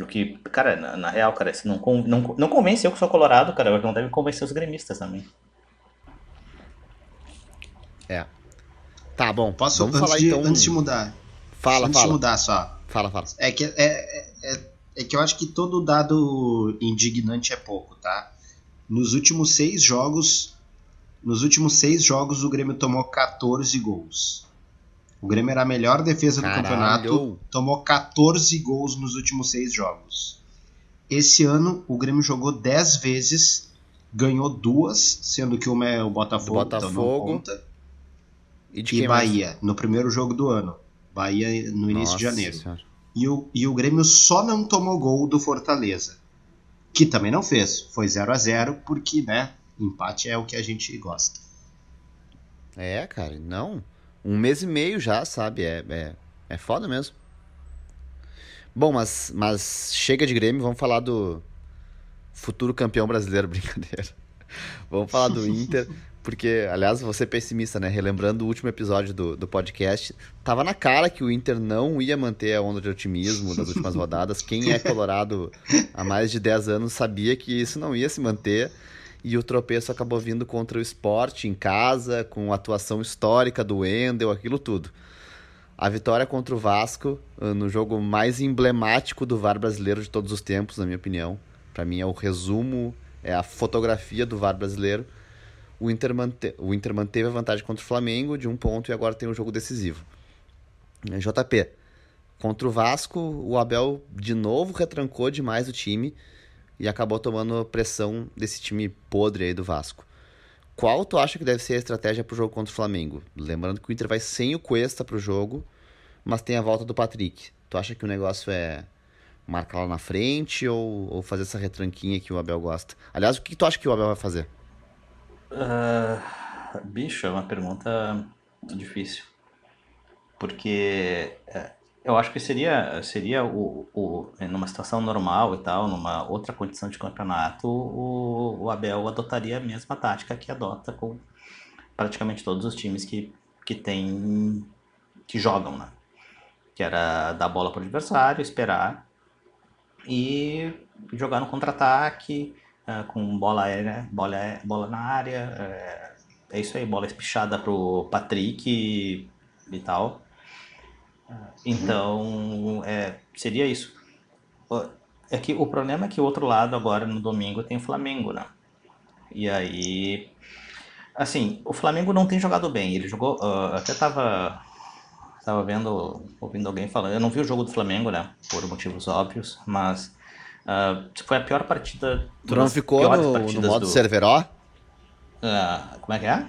D: O que, cara, na, na real, cara, se não, não, não convence eu que sou colorado, cara, não deve convencer os gremistas também.
A: É. Tá bom.
B: Posso Vamos antes falar de, então. Antes de mudar.
A: Fala,
B: antes
A: fala.
B: de mudar só.
A: Fala, fala.
B: É que é, é, é é que eu acho que todo dado indignante é pouco, tá? Nos últimos seis jogos, nos últimos seis jogos o Grêmio tomou 14 gols. O Grêmio era a melhor defesa do campeonato, tomou 14 gols nos últimos seis jogos. Esse ano o Grêmio jogou 10 vezes, ganhou duas, sendo que uma é o Botafogo,
A: Botafogo então conta.
B: E, e Bahia, mais? no primeiro jogo do ano. Bahia no início Nossa de janeiro. Senhora. E o, e o Grêmio só não tomou gol do Fortaleza. Que também não fez. Foi 0 a 0 porque, né? Empate é o que a gente gosta.
A: É, cara, não. Um mês e meio já, sabe? É, é, é foda mesmo. Bom, mas, mas chega de Grêmio, vamos falar do futuro campeão brasileiro, brincadeira. vamos falar do Inter. Porque, aliás, você pessimista, né? Relembrando o último episódio do, do podcast, tava na cara que o Inter não ia manter a onda de otimismo das últimas rodadas. Quem é colorado há mais de 10 anos sabia que isso não ia se manter. E o tropeço acabou vindo contra o esporte em casa, com a atuação histórica do Wendel, aquilo tudo. A vitória contra o Vasco, ah, no jogo mais emblemático do VAR brasileiro de todos os tempos, na minha opinião. Para mim é o resumo, é a fotografia do VAR brasileiro o Inter, mante... o Inter manteve a vantagem contra o Flamengo de um ponto e agora tem um jogo decisivo. É, JP, contra o Vasco, o Abel de novo retrancou demais o time e acabou tomando pressão desse time podre aí do Vasco. qual tu acha que deve ser a estratégia pro jogo contra o Flamengo? Lembrando que o Inter vai sem o Cuesta pro jogo, mas tem a volta do Patrick. Tu acha que o negócio é marcar lá na frente ou, ou fazer essa retranquinha que o Abel gosta? Aliás, o que tu acha que o Abel vai fazer?
D: Uh, bicho, é uma pergunta difícil. Porque é, eu acho que seria, seria o, o, numa situação normal e tal, numa outra condição de campeonato, o, o Abel adotaria a mesma tática que adota com praticamente todos os times que, que tem que jogam, né? Que era dar bola para o adversário, esperar e jogar no contra-ataque uh, com bola aérea, bola, bola na área. É, é isso aí, bola espichada pro Patrick e, e tal. Então, é, seria isso. É que o problema é que o outro lado agora no domingo tem o Flamengo, né? E aí, assim, o Flamengo não tem jogado bem. Ele jogou, uh, até tava tava vendo, ouvindo alguém falando. Eu não vi o jogo do Flamengo, né? Por motivos óbvios, mas uh, foi a pior partida.
A: Tu não ficou no, no modo do... Cerveró?
D: Uh, como é que é?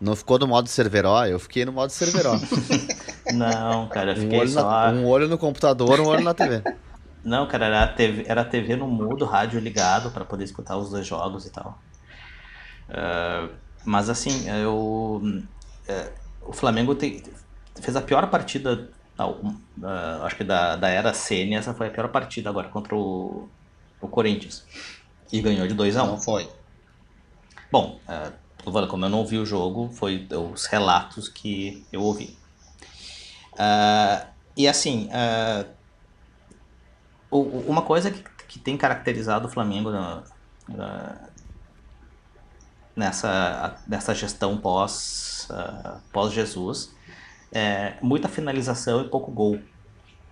A: Não ficou no modo Cerveró? Eu fiquei no modo Cerveró.
D: Não, cara, eu fiquei
A: um olho
D: só...
A: Na, um olho no computador, um olho na TV.
D: Não, cara, era a TV, era a TV no mudo, rádio ligado para poder escutar os dois jogos e tal. Uh, mas assim, eu, uh, o Flamengo tem, fez a pior partida, acho que da, da era Sene, essa foi a pior partida agora contra o, o Corinthians. E ganhou de 2 a 1 um.
B: Não foi.
D: Bom, como eu não vi o jogo, foi os relatos que eu ouvi. Uh, e assim, uh, uma coisa que, que tem caracterizado o Flamengo no, nessa, nessa gestão pós, uh, pós Jesus é muita finalização e pouco gol.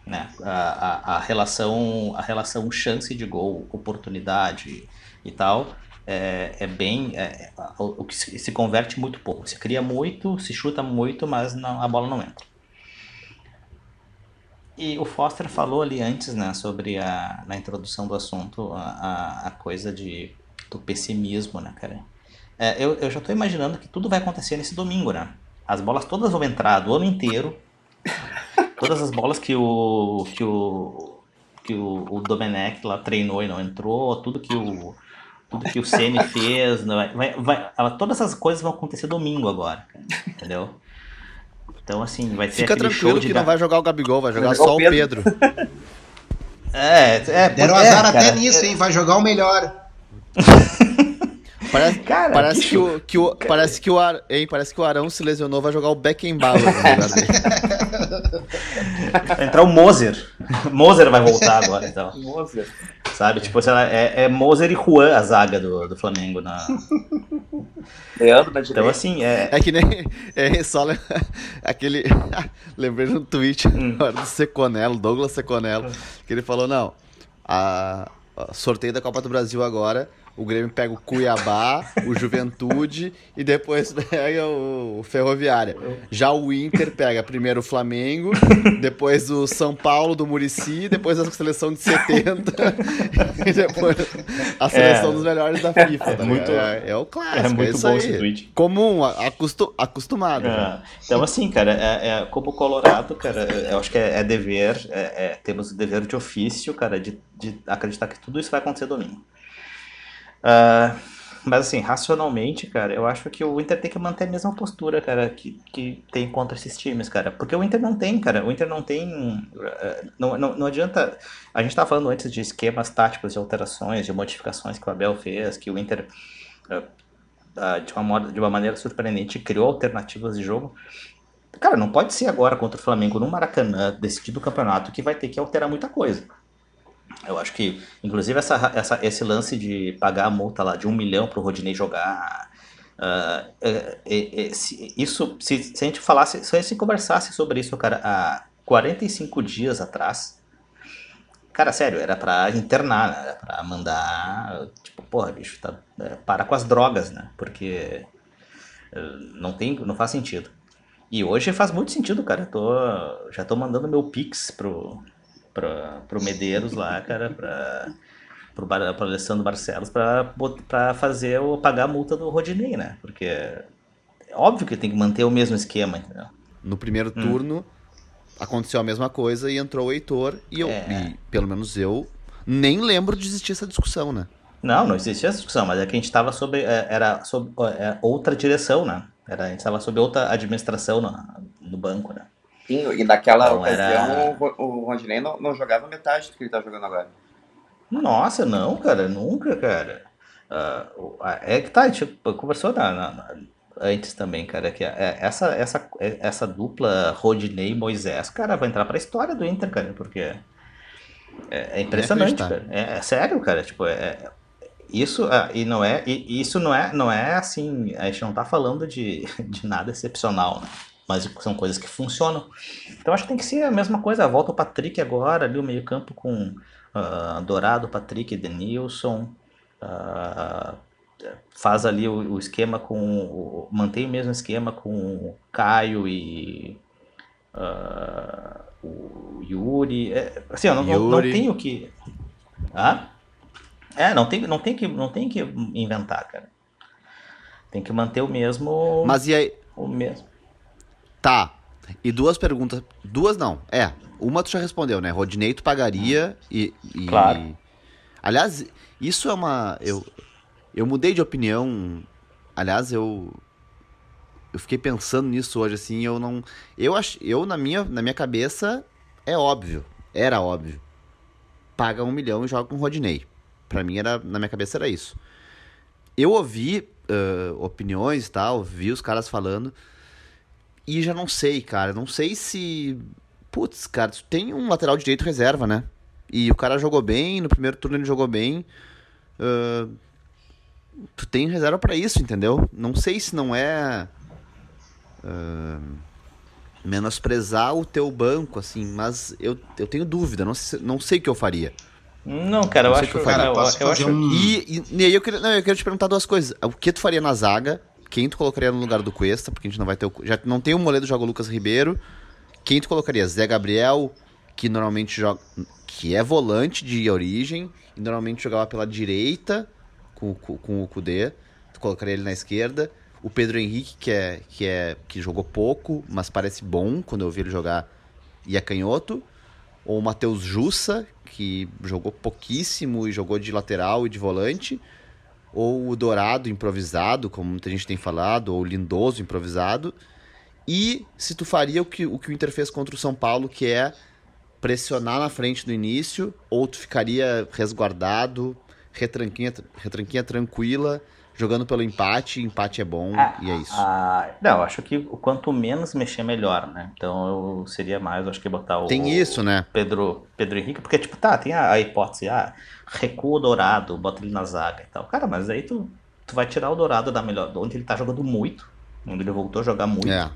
D: Né? A, a, a, relação, a relação chance de gol, oportunidade e tal é, é bem. É, o, que se, se, converte muito pouco. Se cria muito, se chuta muito, mas não, a bola não entra. E o Foster falou ali antes, né, sobre a, na introdução do assunto, a, a, coisa de, do pessimismo, né, cara? É, eu, eu já estou imaginando que tudo vai acontecer nesse domingo, né? As bolas todas vão entrar do ano inteiro. Todas as bolas que o que o que o, o Domenech lá treinou e não entrou, tudo que o tudo que o Ceni fez, vai, vai, vai, todas essas coisas vão acontecer domingo agora, entendeu? Então, assim, vai ser
A: Fica tranquilo que não vai jogar o Gabigol, vai jogar, vai jogar só o Pedro. Pedro.
D: é, é.
B: Deram é, azar até nisso, hein? Vai jogar o melhor.
A: Parece, cara, parece que, que, o, que o, parece que o Ar, hein, parece que o Arão se lesionou, vai jogar o Beckenbauer no lugar dele.
D: Vai entrar o Moser. Moser vai voltar agora, então. Moser. Sabe, tipo, é, é Moser e Juan a zaga do, do Flamengo na.
C: Leandro na
D: Então, assim, é.
A: É que nem. É só aquele. Lembrei de um tweet hum. do Seconello, Douglas Seconello, que ele falou: não, a, a sorteio da Copa do Brasil agora o Grêmio pega o Cuiabá, o Juventude e depois pega o Ferroviária. Já o Inter pega primeiro o Flamengo, depois o São Paulo do Murici, depois a seleção de 70 e depois a seleção é, dos melhores da FIFA. Tá é, muito, é, é, o clássico.
D: É muito
A: é
D: bom aí. esse tweet.
A: Comum, acostu, acostumado.
D: É. Então, assim, cara, é, é, como Colorado, cara, eu acho que é, dever, temos o dever de ofício, cara, de, de acreditar que tudo isso vai acontecer domingo. Uh, mas assim, racionalmente, cara, eu acho que o Inter tem que manter a mesma postura, cara, que, que tem contra esses times, cara. Porque o Inter não tem, cara. O Inter não tem. Uh, não, não, não adianta. A gente estava falando antes de esquemas táticos, de alterações, de modificações que o Abel fez, que o Inter, uh, de, uma, de uma maneira surpreendente, criou alternativas de jogo. Cara, não pode ser agora contra o Flamengo no Maracanã, decidido o campeonato, que vai ter que alterar muita coisa. Eu acho que, inclusive, essa, essa, esse lance de pagar a multa lá de um milhão para o Rodinei jogar. Uh, é, é, se, isso, se, se, a gente falasse, se a gente conversasse sobre isso, cara, há 45 dias atrás, cara, sério, era para internar, né? Era pra mandar, tipo, porra, bicho, tá, é, para com as drogas, né? Porque é, não tem, não faz sentido. E hoje faz muito sentido, cara. Eu tô, já tô mandando meu pix pro, para pro Medeiros lá, cara, pra, pro, Bar, pro Alessandro Barcelos para fazer o pagar a multa do Rodinei, né? Porque é óbvio que tem que manter o mesmo esquema, entendeu?
A: No primeiro hum. turno aconteceu a mesma coisa e entrou o Heitor e eu, é. e, pelo menos eu, nem lembro de existir essa discussão, né?
D: Não, não existia essa discussão, mas é que a gente estava sobre. É, era sobre é, outra direção, né? Era, a gente estava sob outra administração no, no banco, né?
C: Sim, e naquela então, ocasião era... o, o Rondinei não, não jogava metade do que ele tá jogando agora.
D: Nossa, não, cara, nunca, cara. Uh, é que tá, a gente conversou na, na, antes também, cara, que é, essa, essa, essa dupla Rodinei e Moisés, cara, vai entrar pra história do Inter, cara, porque é, é impressionante, é cara. É, é, sério, cara, tipo, é, isso, ah, e não é, e isso não é, não é assim, a gente não tá falando de, de nada excepcional, né? Mas são coisas que funcionam. Então acho que tem que ser a mesma coisa, volta o Patrick agora, ali o meio campo com uh, Dourado, Patrick, Denilson, uh, faz ali o, o, esquema com, o, mantém o mesmo esquema com Caio e uh, o Yuri, é, assim, eu não, Yuri. Não, não tenho que... Ah? É, não tem, não tem, que, não tem que inventar, cara. Tem que manter o mesmo.
A: Mas e aí?
D: O mesmo.
A: Tá. E duas perguntas. Duas não. É. Uma tu já respondeu, né? Rodinei tu pagaria e, e.
D: Claro.
A: Aliás, isso é uma. Eu, eu mudei de opinião. Aliás, eu. Eu fiquei pensando nisso hoje, assim, eu não. Eu acho. Eu, na minha, na minha cabeça, é óbvio. Era óbvio. Paga um milhão e joga com o Rodinei. Para mim era na minha cabeça era isso. Eu ouvi uh, opiniões, tá? Ouvi os caras falando e já não sei, cara. Não sei se putz, cara, tu tem um lateral direito reserva, né? E o cara jogou bem, no primeiro turno ele jogou bem. Uh, tu tem reserva para isso, entendeu? Não sei se não é uh, menosprezar o teu banco, assim, mas eu, eu tenho dúvida, não sei, não sei o que eu faria.
D: Não, cara, eu acho que eu faria. Cara,
A: eu, eu acho... Um... E, e, e, aí eu queria, não, eu queria te perguntar duas coisas. O que tu faria na zaga? Quem tu colocaria no lugar do Cuesta? Porque a gente não vai ter o, já não tem o Moledo joga o Lucas Ribeiro. Quem tu colocaria? Zé Gabriel, que normalmente joga que é volante de origem e normalmente jogava pela direita com, com, com o Kudê. Tu colocaria ele na esquerda. O Pedro Henrique, que é que é que jogou pouco, mas parece bom quando eu vi ele jogar e é canhoto ou o Matheus Jussa, que jogou pouquíssimo e jogou de lateral e de volante, ou o Dourado improvisado, como muita gente tem falado, ou o Lindoso improvisado, e se tu faria o que o, que o Inter fez contra o São Paulo, que é pressionar na frente no início, ou tu ficaria resguardado, retranquinha, retranquinha tranquila, jogando pelo empate, empate é bom ah, e é isso.
D: Ah, não, acho que o quanto menos mexer melhor, né? Então eu seria mais, acho que botar o
A: Tem isso, né?
D: Pedro, Pedro Henrique, porque tipo, tá, tem a, a hipótese, ah, recua o Dourado, bota ele na zaga e tal. Cara, mas aí tu, tu vai tirar o Dourado da melhor, onde ele tá jogando muito, onde ele voltou a jogar muito. É.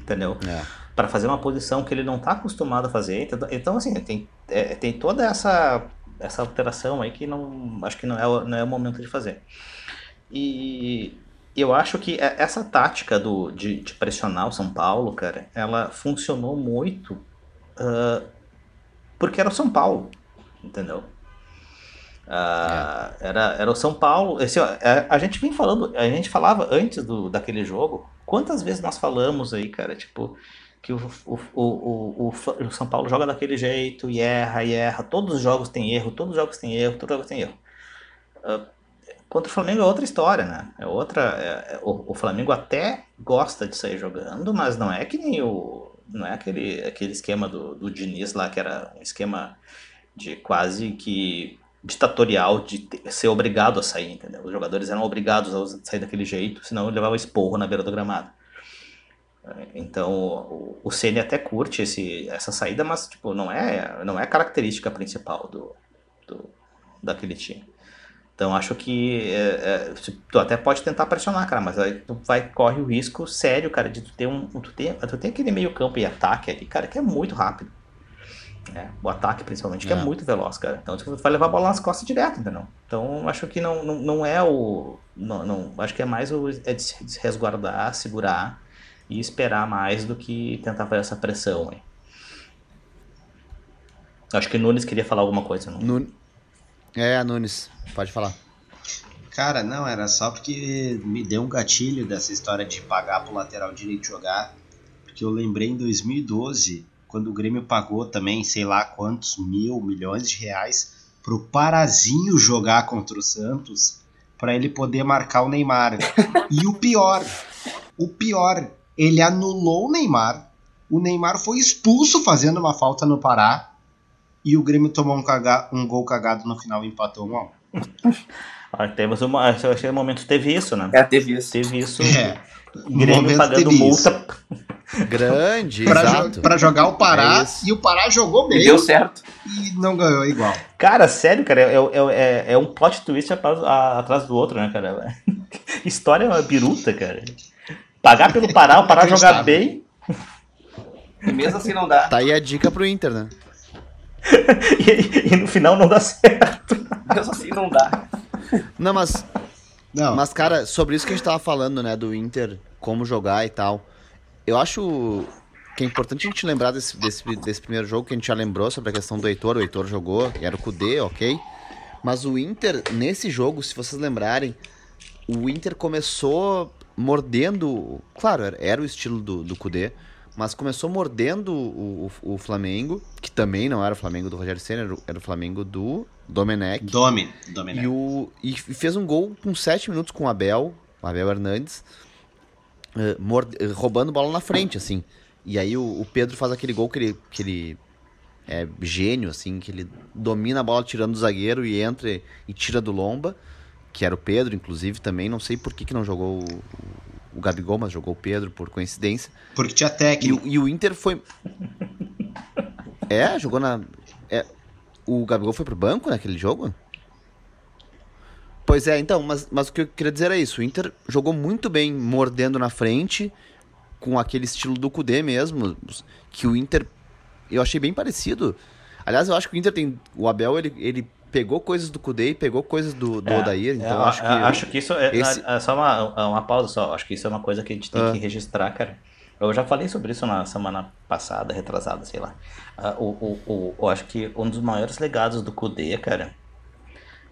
D: Entendeu? É. Para fazer uma posição que ele não tá acostumado a fazer. Então, então assim, tem, é, tem toda essa essa alteração aí que não acho que não é, não é o momento de fazer. E eu acho que é, essa tática do, de, de pressionar o São Paulo, cara, ela funcionou muito uh, porque era o São Paulo, entendeu? Uh, é. era, era o São Paulo. Esse, a, é, a, gente vem falando, a gente falava antes do, daquele jogo. Quantas vezes nós falamos aí, cara, tipo, que o, o, o, o, o São Paulo joga daquele jeito e erra e erra. Todos os jogos têm erro, todos os jogos têm erro, todos os jogos têm erro. Uh, Contra o Flamengo é outra história, né? É outra. É, é, o, o, Flamengo até gosta de sair jogando, mas não é que nem o. Não é aquele, aquele esquema do, do Diniz lá, que era um esquema de quase que ditatorial de ser obrigado a sair, entendeu? Os jogadores eram obrigados a sair daquele jeito, senão levava esporro na beira do gramado. Então o, o Ceni até curte esse, essa saída, mas tipo, não é não é a característica principal do, do daquele time. Então acho que é, é, tu até pode tentar pressionar, cara, mas aí tu vai, corre o risco sério, cara, de tu ter um. Tu ter, tu ter aquele meio campo e ataque ali, cara, que é muito rápido. É, o ataque, principalmente, que é. é. muito veloz, cara. Então tu vai levar a bola nas costas direto, entendeu? Então acho que não, não, não é o. Não, não, acho que é mais o é de se resguardar, segurar e esperar mais do que tentar fazer essa pressão aí. Acho que o Nunes queria falar alguma coisa, não?
A: É, Nunes, pode falar.
B: Cara, não, era só porque me deu um gatilho dessa história de pagar pro lateral direito jogar. Porque eu lembrei em 2012, quando o Grêmio pagou também, sei lá quantos mil, milhões de reais pro Parazinho jogar contra o Santos para ele poder marcar o Neymar. e o pior, o pior, ele anulou o Neymar. O Neymar foi expulso fazendo uma falta no Pará e o Grêmio tomou um, caga, um gol cagado no final e empatou um a um.
D: Ah, temos uma, achei momento teve isso, né?
C: É, teve isso.
D: Teve isso.
B: É, um
D: Grêmio pagando multa.
A: Grande,
B: Pra,
A: exato.
B: jo pra jogar o Pará
A: É
B: e o Pará jogou
C: E
B: bem
C: deu certo.
B: e não ganhou igual.
D: Cara, sério, cara, é, é, é, é um plot twist atrás, do outro, né, cara? História é uma biruta, cara. Pagar pelo Pará, o Pará jogar bem
C: E mesmo assim não dá.
A: Tá aí a dica pro Inter, né?
D: e, e no final não dá certo.
C: Mesmo assim não dá.
A: Não, mas,
B: Não,
A: mas, cara, sobre isso que a gente tava falando, né, do Inter, como jogar e tal. Eu acho que é importante a gente lembrar desse, desse, desse primeiro jogo que a gente já lembrou sobre a questão do Heitor. O Heitor jogou, era o Kudê, ok? Mas o Inter, nesse jogo, se vocês lembrarem, o Inter começou mordendo. Claro, era, o estilo do, do Kudê, mas começou mordendo o, o, o Flamengo, que também não era o Flamengo do Rogério Senna, era, o- era o Flamengo do Domenech.
B: Domi, Domi,
A: E, o, e fez um gol com 7 minutos com o Abel, o Abel Hernandes, eh, roubando bola na frente, assim. E aí o, o Pedro faz aquele gol que ele, que ele é gênio, assim, que ele domina a bola tirando do zagueiro e entra e, e tira do Lomba, que era o Pedro, inclusive, também. Não sei por que, que não jogou o, o Gabigol, mas jogou o Pedro, por coincidência.
B: porque tinha
A: E,
B: técnico.
A: o- e o Inter foi. É, jogou na. É, o Gabigol foi pro banco naquele jogo? Pois é, então, mas, mas o que eu queria dizer é isso. O Inter jogou muito bem mordendo na frente, com aquele estilo do Kudê mesmo, que o Inter. Eu achei bem parecido. Aliás, eu acho que o Inter tem. O Abel, ele, ele pegou coisas do Kudê e pegou coisas do, do
D: É,
A: Odair, então
D: é,
A: acho que.
D: acho que isso é,
A: esse-
D: é só uma, uma pausa só. Acho que isso é uma coisa que a gente tem
A: Ah.
D: que registrar, cara. Eu já falei sobre isso na semana passada, retrasada, sei lá. Ah, o, o, o, eu acho que um dos maiores legados do Kudê, cara,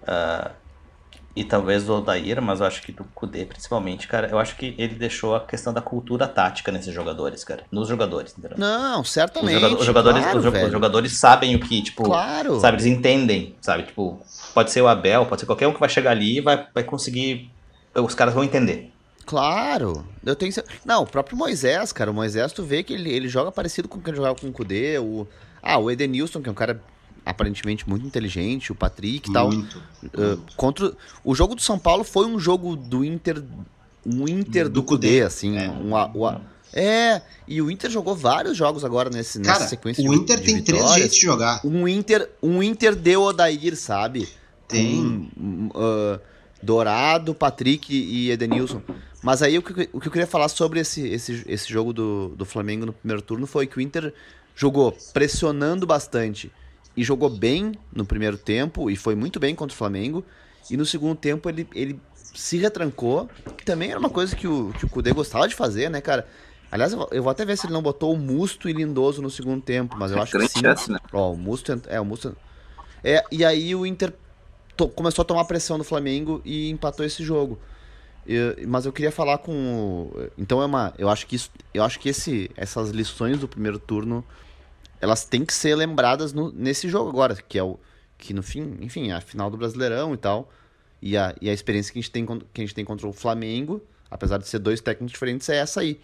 D: ah, e talvez do Odair, mas eu acho que do Kudê principalmente, cara, eu acho que ele deixou a questão da cultura tática nesses jogadores, cara. Nos jogadores, entendeu?
A: Não,
D: Os,
A: certamente.
D: joga- os jogadores,
A: claro,
D: os, os jogadores sabem o que, tipo,
A: Claro.
D: sabe, eles entendem, sabe? Tipo, pode ser o Abel, pode ser qualquer um que vai chegar ali e vai, vai conseguir. Os caras vão entender.
A: Claro, eu tenho Não, o próprio Moisés, cara, o Moisés tu vê que ele, ele joga parecido com o que ele jogava com o Kudê, o... Ah, o Edenilson, que é um cara aparentemente muito inteligente, o Patrick e tal.
B: Muito.
A: Uh, contra... O jogo do São Paulo foi um jogo do Inter... Um Inter do,
B: Do
A: Kudê, assim,
B: é.
A: um o a- É, e o Inter jogou vários jogos agora nesse, nessa
B: Cara,
A: sequência
B: o Inter
A: de
B: tem três jeitos de jogar.
A: Um Inter, um Inter de Odair, sabe?
B: Tem.
A: Com, hum, ah, Dourado, Patrick e Edenilson. Mas aí o que, o que eu queria falar sobre esse, esse, esse jogo do, do Flamengo no primeiro turno foi que o Inter jogou pressionando bastante e jogou bem no primeiro tempo e foi muito bem contra o Flamengo. E no segundo tempo ele, ele se retrancou, que também era uma coisa que o, que o Kudê gostava de fazer, né, cara? Aliás, eu vou- eu até ver se ele não botou o Musto e Lindoso no segundo tempo, mas eu acho que sim.
C: chance, né?
A: Ó, o Musto. É, o Musto. É, e aí o Inter to- começou a tomar pressão do Flamengo e empatou esse jogo. E- mas eu queria falar com. o- Então é uma. Eu acho que isso. Eu acho que esse, essas lições do primeiro turno elas têm que ser lembradas no- nesse jogo agora, que é o. Que no fim, enfim, é a final do Brasileirão e tal. E a, e a experiência que a, gente tem, que a gente tem contra o Flamengo, apesar de ser dois técnicos diferentes, é essa aí.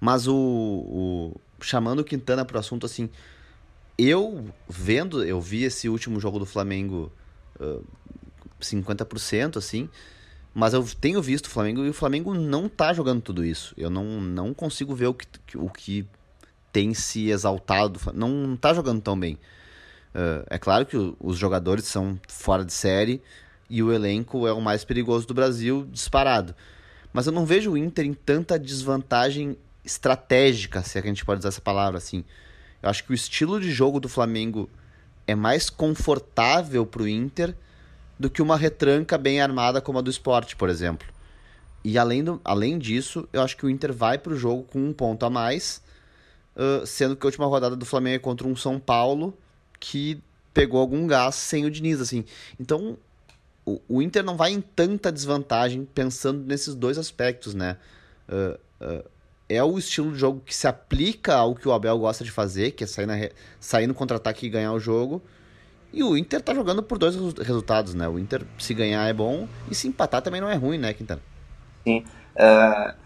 A: Mas o, o- chamando o Quintana pro assunto assim, eu vendo, eu vi esse último jogo do Flamengo ah, 50% assim, mas eu tenho visto o Flamengo e o Flamengo não tá jogando tudo isso. Eu não, não consigo ver o que- o que tem se exaltado, não, não tá jogando tão bem. Ah, é claro que o- os jogadores são fora de série e o elenco é o mais perigoso do Brasil, disparado. Mas eu não vejo o Inter em tanta desvantagem estratégica, se é que a gente pode usar essa palavra assim. Eu acho que o estilo de jogo do Flamengo é mais confortável pro Inter do que uma retranca bem armada como a do esporte, por exemplo. E além, do, além disso, eu acho que o Inter vai pro jogo com um ponto a mais, ah, sendo que a última rodada do Flamengo é contra um São Paulo que pegou algum gás sem o Diniz, assim. Então, o, o Inter não vai em tanta desvantagem pensando nesses dois aspectos, né? Uh, uh, é o estilo de jogo que se aplica ao que o Abel gosta de fazer, que é sair, na, sair no contra-ataque e ganhar o jogo. E o Inter tá jogando por dois resultados, né? O Inter, se ganhar, é bom, e se empatar também não é ruim, né, Quintana?
C: Sim. Uh,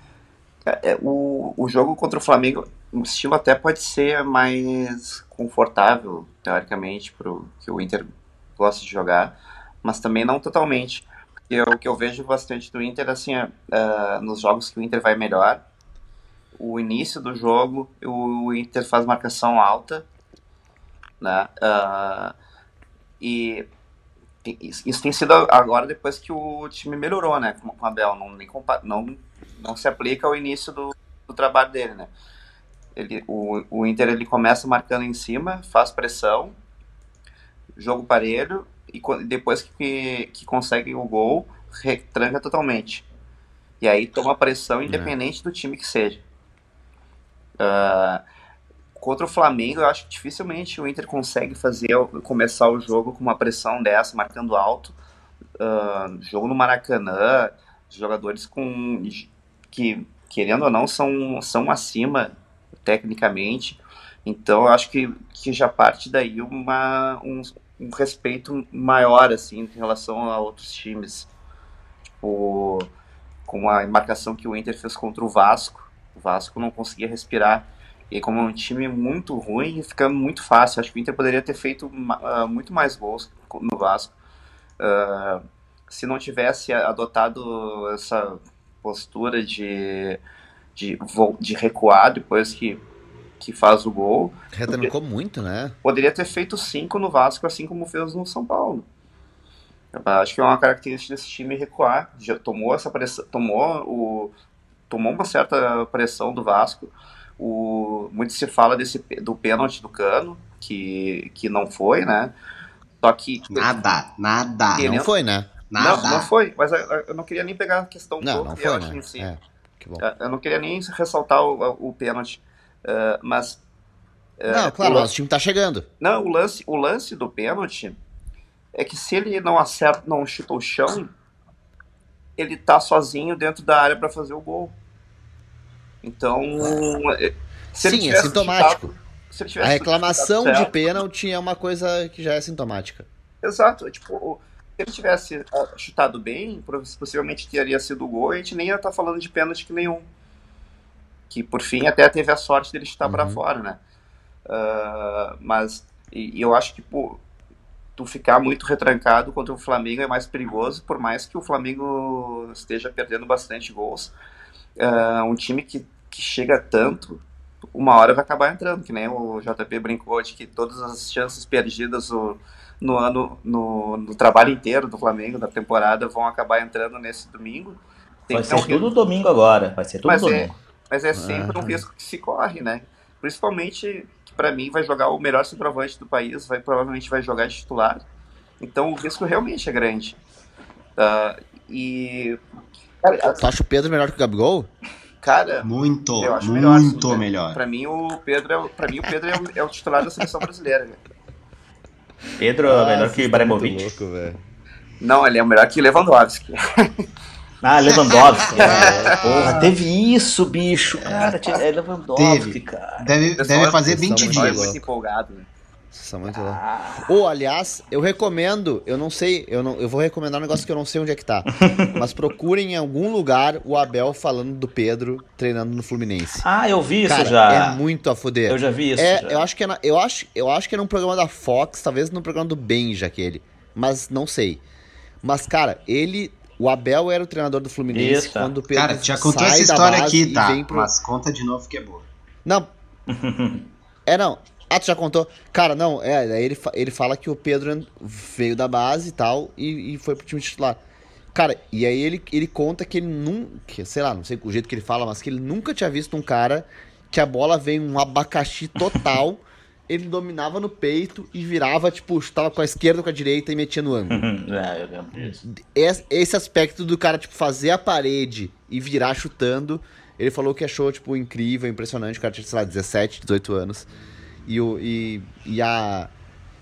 C: o, o jogo contra o Flamengo, o estilo até pode ser mais confortável, teoricamente, pro que o Inter gosta de jogar, mas também não totalmente. Porque o que eu vejo bastante do Inter, assim, uh, nos jogos que o Inter vai melhor, o início do jogo, o Inter faz marcação alta, né? Uh, e isso tem sido agora depois que o time melhorou, né? Com o Abel, não, nem não, não se aplica ao início do, do trabalho dele, né? Ele, o, o Inter ele começa marcando em cima, faz pressão, jogo parelho e depois que, que consegue o gol, retranca totalmente. E aí toma pressão independente é. do time que seja. Uh, contra o Flamengo, eu acho que dificilmente o Inter consegue fazer começar o jogo com uma pressão dessa, marcando alto. Uh, jogo no Maracanã, jogadores com que querendo ou não são, são acima tecnicamente. Então eu acho que, que já parte daí uma, um, um respeito maior assim em relação a outros times. Tipo, com a marcação que o Inter fez contra o Vasco o Vasco não conseguia respirar. E como é um time muito ruim, fica muito fácil. Acho que o Inter poderia ter feito uh, muito mais gols no Vasco. Uh, se não tivesse adotado essa postura de, de, de recuar depois que, que faz o gol.
A: Retrancou muito, né?
C: Poderia ter feito cinco no Vasco, assim como fez no São Paulo. Acho que é uma característica desse time recuar. Já tomou essa pressão, tomou o, tomou uma certa pressão do Vasco. O, muito se fala desse, do pênalti do Cano, que, que não foi, né? Só que.
B: Nada, nada.
A: Querendo... Não foi, né?
C: Nada. Não, não foi, mas eu, não queria nem pegar a questão
A: não, do não foi, né? em si. É,
C: eu não queria nem ressaltar o, o pênalti, uh, mas.
A: Uh, não, claro, o nosso time tá chegando.
C: Não, o lance, o lance do pênalti é que se ele não acerta, não chuta o chão, ele tá sozinho dentro da área para fazer o gol. Então,
A: é, sim, é sintomático. Chutado, a reclamação de pênalti é uma coisa que já é sintomática.
C: Exato, tipo, se ele tivesse ah, chutado bem, possivelmente teria sido o gol e a gente nem ia estar tá falando de pênalti nenhum. Que por fim até teve a sorte dele chutar uhum. para fora, né? Uh, mas e, e eu acho que pô, tu ficar muito retrancado contra o Flamengo é mais perigoso, por mais que o Flamengo esteja perdendo bastante gols uh, um time que, que chega tanto, uma hora vai acabar entrando, que nem o JP brincou de que todas as chances perdidas no, no ano, no, no trabalho inteiro do Flamengo, da temporada, vão acabar entrando nesse domingo.
D: Tem vai ser um tudo domingo agora, vai ser tudo
C: mas
D: é, domingo.
C: É, mas é sempre um risco que se corre, né? Principalmente que para mim vai jogar o melhor centroavante do país, vai provavelmente vai jogar de titular. Então o risco realmente é grande. Uh, e
A: Cara, tu acha o Pedro melhor que o Gabigol?
C: Cara,
B: muito, muito melhor, assim, melhor.
C: Para mim o Pedro é, para mim o Pedro é o, é o, titular da seleção brasileira.
D: Pedro é melhor que Ibrahimovic.
C: Louco, Não, ele é melhor que Lewandowski.
D: Ah, Lewandowski. é, porra, teve isso, bicho. Cara, é Lewandowski,
B: teve. cara. Deve, deve fazer 20 dias.
C: muito empolgado, né?
A: São muito ah. Ou, aliás, eu recomendo, eu não sei, eu, não, eu vou recomendar um negócio que eu não sei onde é que tá. mas procurem em algum lugar o Abel falando do Pedro treinando no Fluminense.
D: Ah, eu vi Cara, isso já.
A: É muito a fuder.
D: Eu já vi isso.
A: É,
D: já.
A: Eu, acho que é na, eu, acho, eu acho que é num programa da Fox, talvez no programa do Benja aquele. Mas não sei. Mas, cara, ele. O Abel era o treinador do Fluminense isso. quando o Pedro.
B: Cara, já contou essa história aqui, tá? Pro... Mas conta de novo que é boa.
A: Não. é, não. Ah, tu já contou? Cara, não, é, ele, ele fala que o Pedro veio da base e tal e, e foi pro time titular. Cara, e aí ele, ele conta que ele nunca, sei lá, não sei o jeito que ele fala, mas que ele nunca tinha visto um cara que a bola vem um abacaxi total, ele dominava no peito e virava, tipo, estava com a esquerda ou com a direita e metia no ângulo.
D: é, eu lembro disso.
A: Esse aspecto do cara, tipo, fazer a parede e virar chutando, ele falou que achou, tipo, incrível, impressionante. O cara tinha, sei lá, 17, 18 anos. E, o, e, e, a,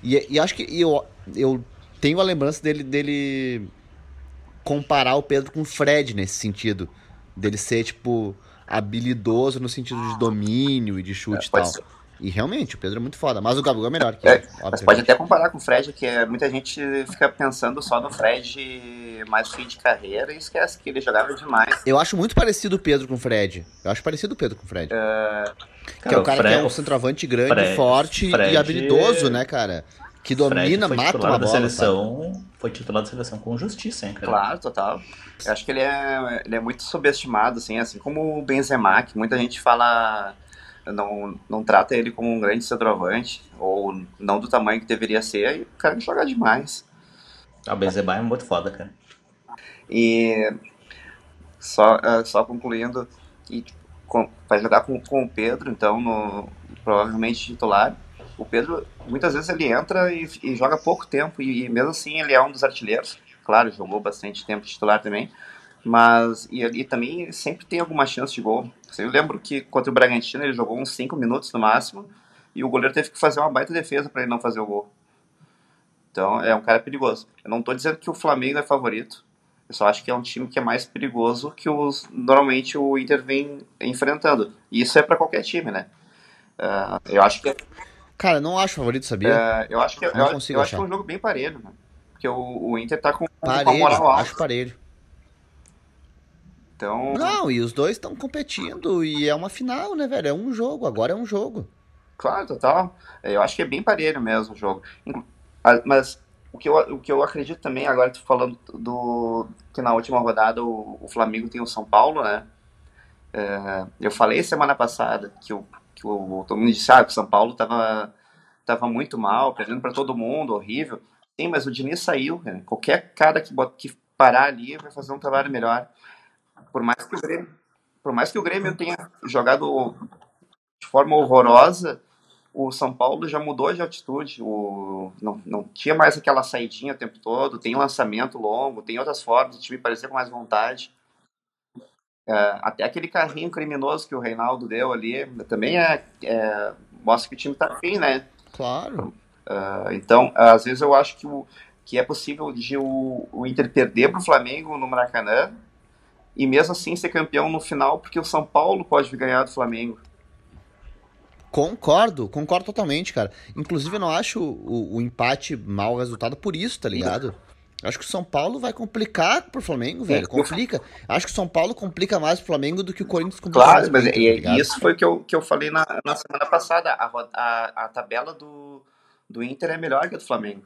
A: E, e acho que eu, eu tenho a lembrança dele, dele comparar o Pedro com o Fred nesse sentido. Dele ser, tipo, habilidoso no sentido de domínio e de chute é, e tal. Ser. E realmente, o Pedro é muito foda, mas o Gabigol é melhor que
C: é, ele. Pode até comparar com o Fred, que é, muita gente fica pensando só no Fred mais fim de carreira e esquece que ele jogava demais.
A: Eu acho muito parecido o Pedro com o Fred. Eu acho parecido o Pedro com o Fred. Uh... Que é o cara Fred, que é um centroavante grande, Fred, forte Fred, e habilidoso, né, cara? Que domina, mata uma bola. Da
D: seleção, foi titular da seleção com justiça, hein, cara?
C: Claro, total. Eu acho que ele é, ele é muito subestimado, assim, assim como o Benzema, que muita gente fala não, não trata ele como um grande centroavante, ou não do tamanho que deveria ser, e o cara joga demais.
D: Ah, o Benzema é muito foda, cara.
C: E só, uh, só concluindo, e vai jogar com, com o Pedro, então, no, provavelmente titular. O Pedro, muitas vezes ele entra e, e joga pouco tempo, e, e, mesmo assim ele é um dos artilheiros. Claro, jogou bastante tempo titular também, mas e, e também sempre tem alguma chance de gol. Eu lembro que contra o Bragantino ele jogou uns 5 minutos no máximo, e o goleiro teve que fazer uma baita defesa para ele não fazer o gol. Então é um cara perigoso. Eu não estou dizendo que o Flamengo é favorito, eu só acho que é um time que é mais perigoso que os normalmente o Inter vem enfrentando. E isso é para qualquer time, né? Uh, eu acho que.
A: Cara, não acho favorito, sabia?
C: Uh, eu acho que não eu, consigo eu acho que é um jogo bem parelho, né? Porque o, o Inter tá com,
A: parelho, com moral alta. Acho parelho.
C: Então.
A: Não, e os dois estão competindo e é uma final, né, velho? É um jogo, agora é um jogo.
C: Claro, total. Eu acho que é bem parelho mesmo o jogo. Mas o que, eu, o que eu acredito também, agora tô falando do que na última rodada o, o Flamengo tem o São Paulo, né? É, eu falei semana passada que o, que o todo mundo disse ah, que o São Paulo tava, tava muito mal, perdendo para todo mundo, horrível. Sim, mas o Diniz saiu, né? qualquer cara que, bota, que parar ali vai fazer um trabalho melhor. Por mais que o Grêmio, por mais que o Grêmio tenha jogado de forma horrorosa, o São Paulo já mudou de altitude, o, não, não tinha mais aquela saidinha o tempo todo, tem lançamento longo, tem outras formas, o time parecia com mais vontade. É, até aquele carrinho criminoso que o Reinaldo deu ali, também é, é mostra que o time tá bem, né?
A: Claro.
C: Uh, então, às vezes eu acho que, o, que é possível de o, o Inter perder para o Flamengo no Maracanã e mesmo assim ser campeão no final, porque o São Paulo pode ganhar do Flamengo.
A: Concordo, concordo totalmente, cara. Inclusive, eu não acho o, o empate mau resultado por isso, tá ligado? Acho que o São Paulo vai complicar pro Flamengo, velho. Complica. Acho que o São Paulo complica mais pro Flamengo do que o Corinthians complica
C: claro, pro Inter, tá isso foi o que eu, que eu falei na, na semana passada. A, a, a tabela do, do Inter é melhor que a do Flamengo.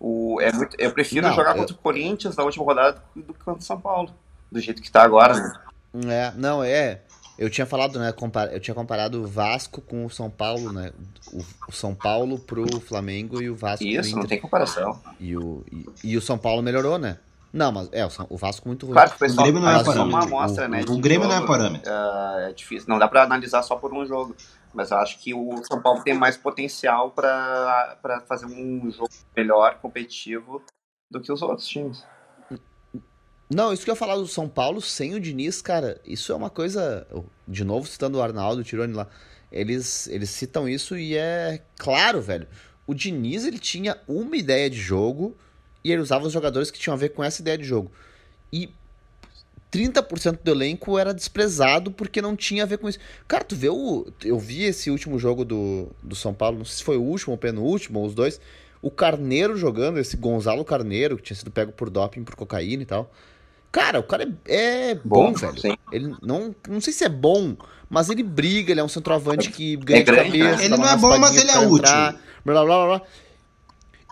C: O, é muito, eu prefiro não, jogar eu... contra o Corinthians na última rodada do que contra o São Paulo. Do jeito que tá agora, né?
A: É, não, é. Eu tinha falado, né? Eu tinha comparado o Vasco com o São Paulo, né? O, São Paulo pro Flamengo e o Vasco
C: Isso, não tem comparação.
A: E o, e, e, o São Paulo melhorou, né? Não, mas é, o, Vasco muito ruim.
B: Claro que o, pessoal, o Grêmio não é parâmetro. Uma amostra, o,
C: né,
B: o Grêmio jogo, não é parâmetro. Uh,
C: é difícil, não dá para analisar só por um jogo. Mas eu acho que o São Paulo tem mais potencial para fazer um jogo melhor, competitivo, do que os outros times.
A: Não, isso que eu ia falar do São Paulo sem o Diniz, cara, isso é uma coisa. De novo, citando o Arnaldo, o Tironi lá. Eles, eles citam isso e é claro, velho. O Diniz ele tinha uma ideia de jogo e ele usava os jogadores que tinham a ver com essa ideia de jogo. E 30% do elenco era desprezado porque não tinha a ver com isso. Cara, tu vê o. Eu vi esse último jogo do, do São Paulo, não sei se foi o último ou penúltimo, ou os dois. O Carneiro jogando, esse Gonzalo Carneiro, que tinha sido pego por doping, por cocaína e tal. Cara, o cara é, é bom, bom, velho. Sim. Ele não, não sei se é bom, mas ele briga, ele é um centroavante que ganha é de cabeça.
B: Ele não é bom, mas ele é útil. Entrar,
A: blá, blá, blá,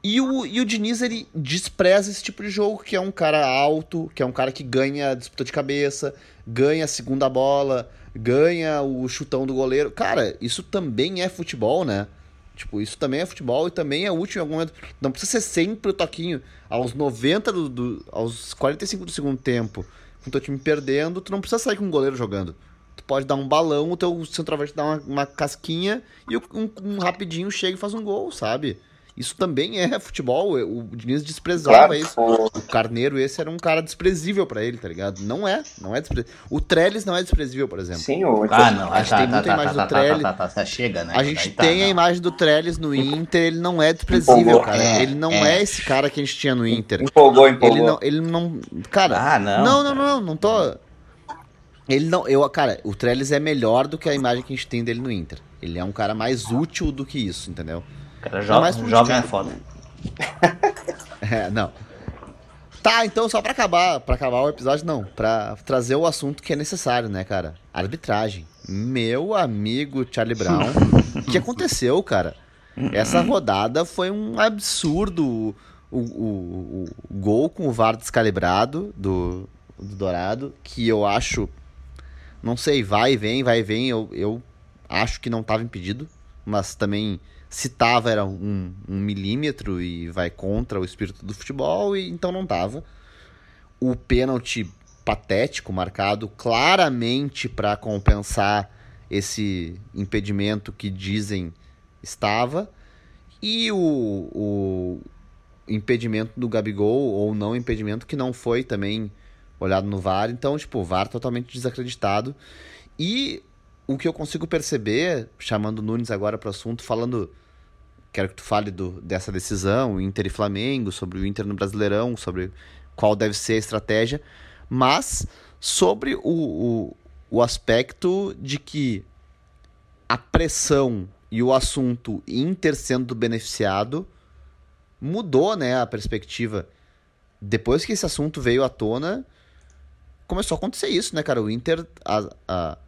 A: E o, e o Diniz, ele despreza esse tipo de jogo, que é um cara alto, que é um cara que ganha disputa de cabeça, ganha a segunda bola, ganha o chutão do goleiro. Cara, isso também é futebol, né? Tipo, isso também é futebol e também é útil em algum momento. Não precisa ser sempre o toquinho. Aos 90 do, do aos 45 do segundo tempo, com o teu time perdendo, tu não precisa sair com o goleiro jogando. Tu pode dar um balão, o teu centroavante dá uma, uma casquinha e um, um, rapidinho chega e faz um gol, sabe? Isso também é futebol. O Diniz desprezava
C: Claro,
A: isso.
C: o-
A: Carneiro, esse era um cara desprezível pra ele, tá ligado? Não é, não é desprezível. O Trellis não é desprezível, por exemplo.
C: Sim, o
D: Ah, não.
A: A gente
D: tá,
A: tem
D: tá,
A: muita
D: tá,
A: imagem
D: tá,
A: do
D: tá,
A: Trellis.
D: tá, tá, tá, chega, né?
A: A gente
D: Daí tá,
A: tem a
D: não.
A: imagem do Trellis no Inter, ele não é desprezível,
C: Empolgou.
A: cara.
B: É,
A: ele não é.
B: é.
A: esse cara que a gente tinha no Inter.
C: empolgou, empolgou.
A: Ele não, ele não, cara.
D: Ah, não.
A: não, não, não, não tô. Ele não, eu, cara, o Trellis é melhor do que a imagem que a gente tem dele no Inter. Ele é um cara mais útil do que isso, entendeu?
D: Cara, jo jovem é foda.
A: É, não. Tá, então só pra acabar, para acabar o episódio não, Pra trazer o assunto que é necessário, né, cara? Arbitragem. Meu amigo Charlie Brown, o que aconteceu, cara? Essa rodada foi um absurdo. O, o, o- o gol com o VAR descalibrado do, do Dourado, que eu acho, não sei, vai e vem, vai e vem, eu, eu acho que não estava impedido, mas também se tava era um, um milímetro e vai contra o espírito do futebol, e então não tava. O pênalti patético marcado claramente para compensar esse impedimento que dizem estava. E o, o impedimento do Gabigol, ou não impedimento, que não foi também olhado no VAR. Então, tipo, o VAR totalmente desacreditado. E o que eu consigo perceber, chamando o Nunes agora para o assunto, falando. Quero que tu fale do, dessa decisão, Inter e Flamengo, sobre o Inter no Brasileirão, sobre qual deve ser a estratégia, mas sobre o, o, o aspecto de que a pressão e o assunto Inter sendo beneficiado mudou né, a perspectiva. Depois que esse assunto veio à tona, começou a acontecer isso, né, cara? O Inter, a- a-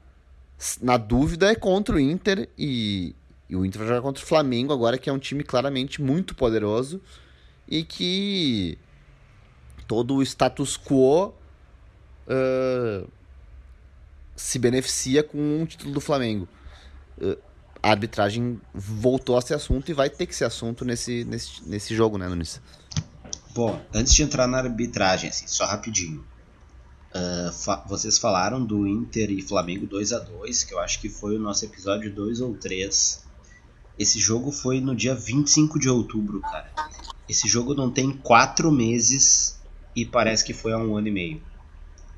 A: na dúvida, é contra o Inter e, e o Inter vai jogar contra o Flamengo agora, que é um time claramente muito poderoso e que todo o status quo ah, se beneficia com um título do Flamengo. Ah, a arbitragem voltou a ser assunto e vai ter que ser assunto nesse, nesse, nesse jogo, né, Nunes?
B: Bom, antes de entrar na arbitragem, assim, só rapidinho. Ah, fa- vocês falaram do Inter e Flamengo 2 a 2 que eu acho que foi o nosso episódio 2 ou 3. Esse jogo foi no dia 25 de outubro, cara. Esse jogo não tem quatro meses e parece que foi há um ano e meio.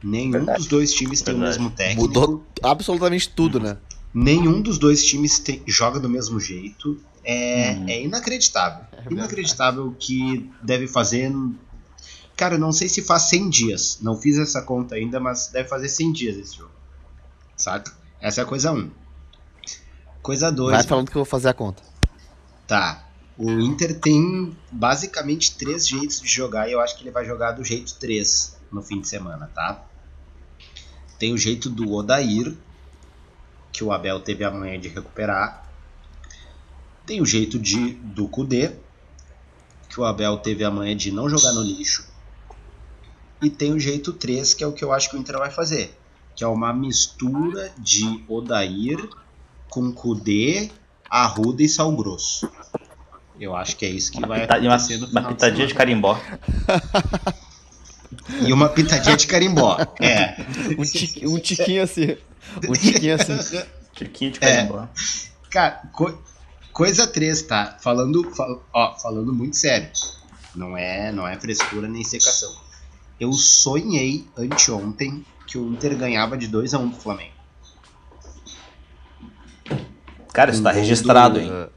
B: Nenhum
C: Verdade.
B: dos dois times tem o mesmo técnico.
A: Mudou absolutamente tudo, né?
B: Nenhum dos dois times tem- joga do mesmo jeito. É, é inacreditável.
A: verdade.
B: inacreditável o que deve fazer. Cara, eu não sei se faz 100 dias. Não fiz essa conta ainda, mas deve fazer 100 dias esse jogo. Saca? Essa é a coisa 1. Um. Coisa 2.
A: Vai falando que eu vou fazer a conta.
B: Tá. O Inter tem basicamente três jeitos de jogar e eu acho que ele vai jogar do jeito 3 no fim de semana, tá? Tem o jeito do Odair, que o Abel teve a manhã de recuperar. Tem o jeito de do Kudê, que o Abel teve a manhã de não jogar no lixo. E tem o jeito 3, que é o que eu acho que o Inter vai fazer, que é uma mistura de Odair com Kudê, Arruda e Sal Grosso. Eu acho que é isso que vai
D: Pita- uma,
B: acontecer no
D: uma
B: final de
D: pitadinha de
B: semana.
D: carimbó.
B: E uma pitadinha de carimbó. É.
A: Um, um tiquinho assim. Um tiquinho assim.
D: Tiquinho de
B: É.
D: carimbó.
B: Cara, co- coisa 3, tá? Falando, fal- ó, falando muito sério. Não é, não é frescura nem secação. Eu sonhei anteontem que o Inter ganhava de 2 a 1 do Flamengo.
D: Cara, isso tá registrado,
B: do-
D: hein?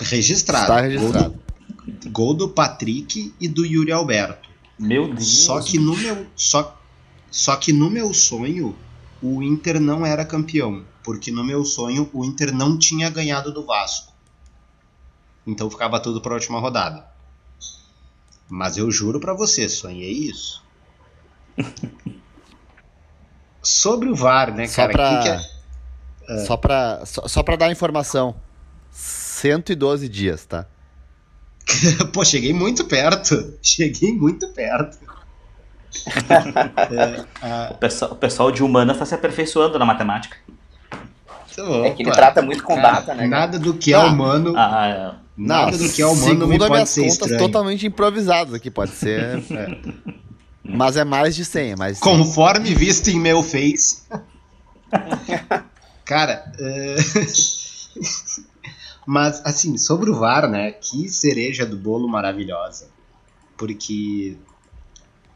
B: Registrado.
A: Está registrado.
B: Gol do, gol do Patrick e do Yuri Alberto.
D: Meu Deus.
B: Só que no meu só, só que no meu sonho o Inter não era campeão, porque no meu sonho o Inter não tinha ganhado do Vasco. Então ficava tudo para a última rodada. Mas eu juro para você, sonhei isso. Sobre o VAR, né,
A: Só
B: cara?
A: pra,
B: que que é-
A: só, pra, só, só pra dar informação. 112 dias, tá?
B: Pô, cheguei muito perto. Cheguei muito perto. É, a-
D: O pessoal, o pessoal de humanas tá se aperfeiçoando na matemática.
C: É que ele
B: Opa,
C: trata muito com
B: cara,
C: data, né? cara?
B: Nada do que é
A: Ah.
B: humano.
D: Ah,
B: Nada do que é humano
A: segundo
B: pode
A: minhas
B: ser
A: contas
B: estranho.
A: totalmente improvisadas aqui, pode ser. é. Mas é mais de 100, é mais de 100.
B: Conforme visto em meu face. Cara, é... Mas, assim, sobre o VAR, né? Que cereja do bolo maravilhosa. Porque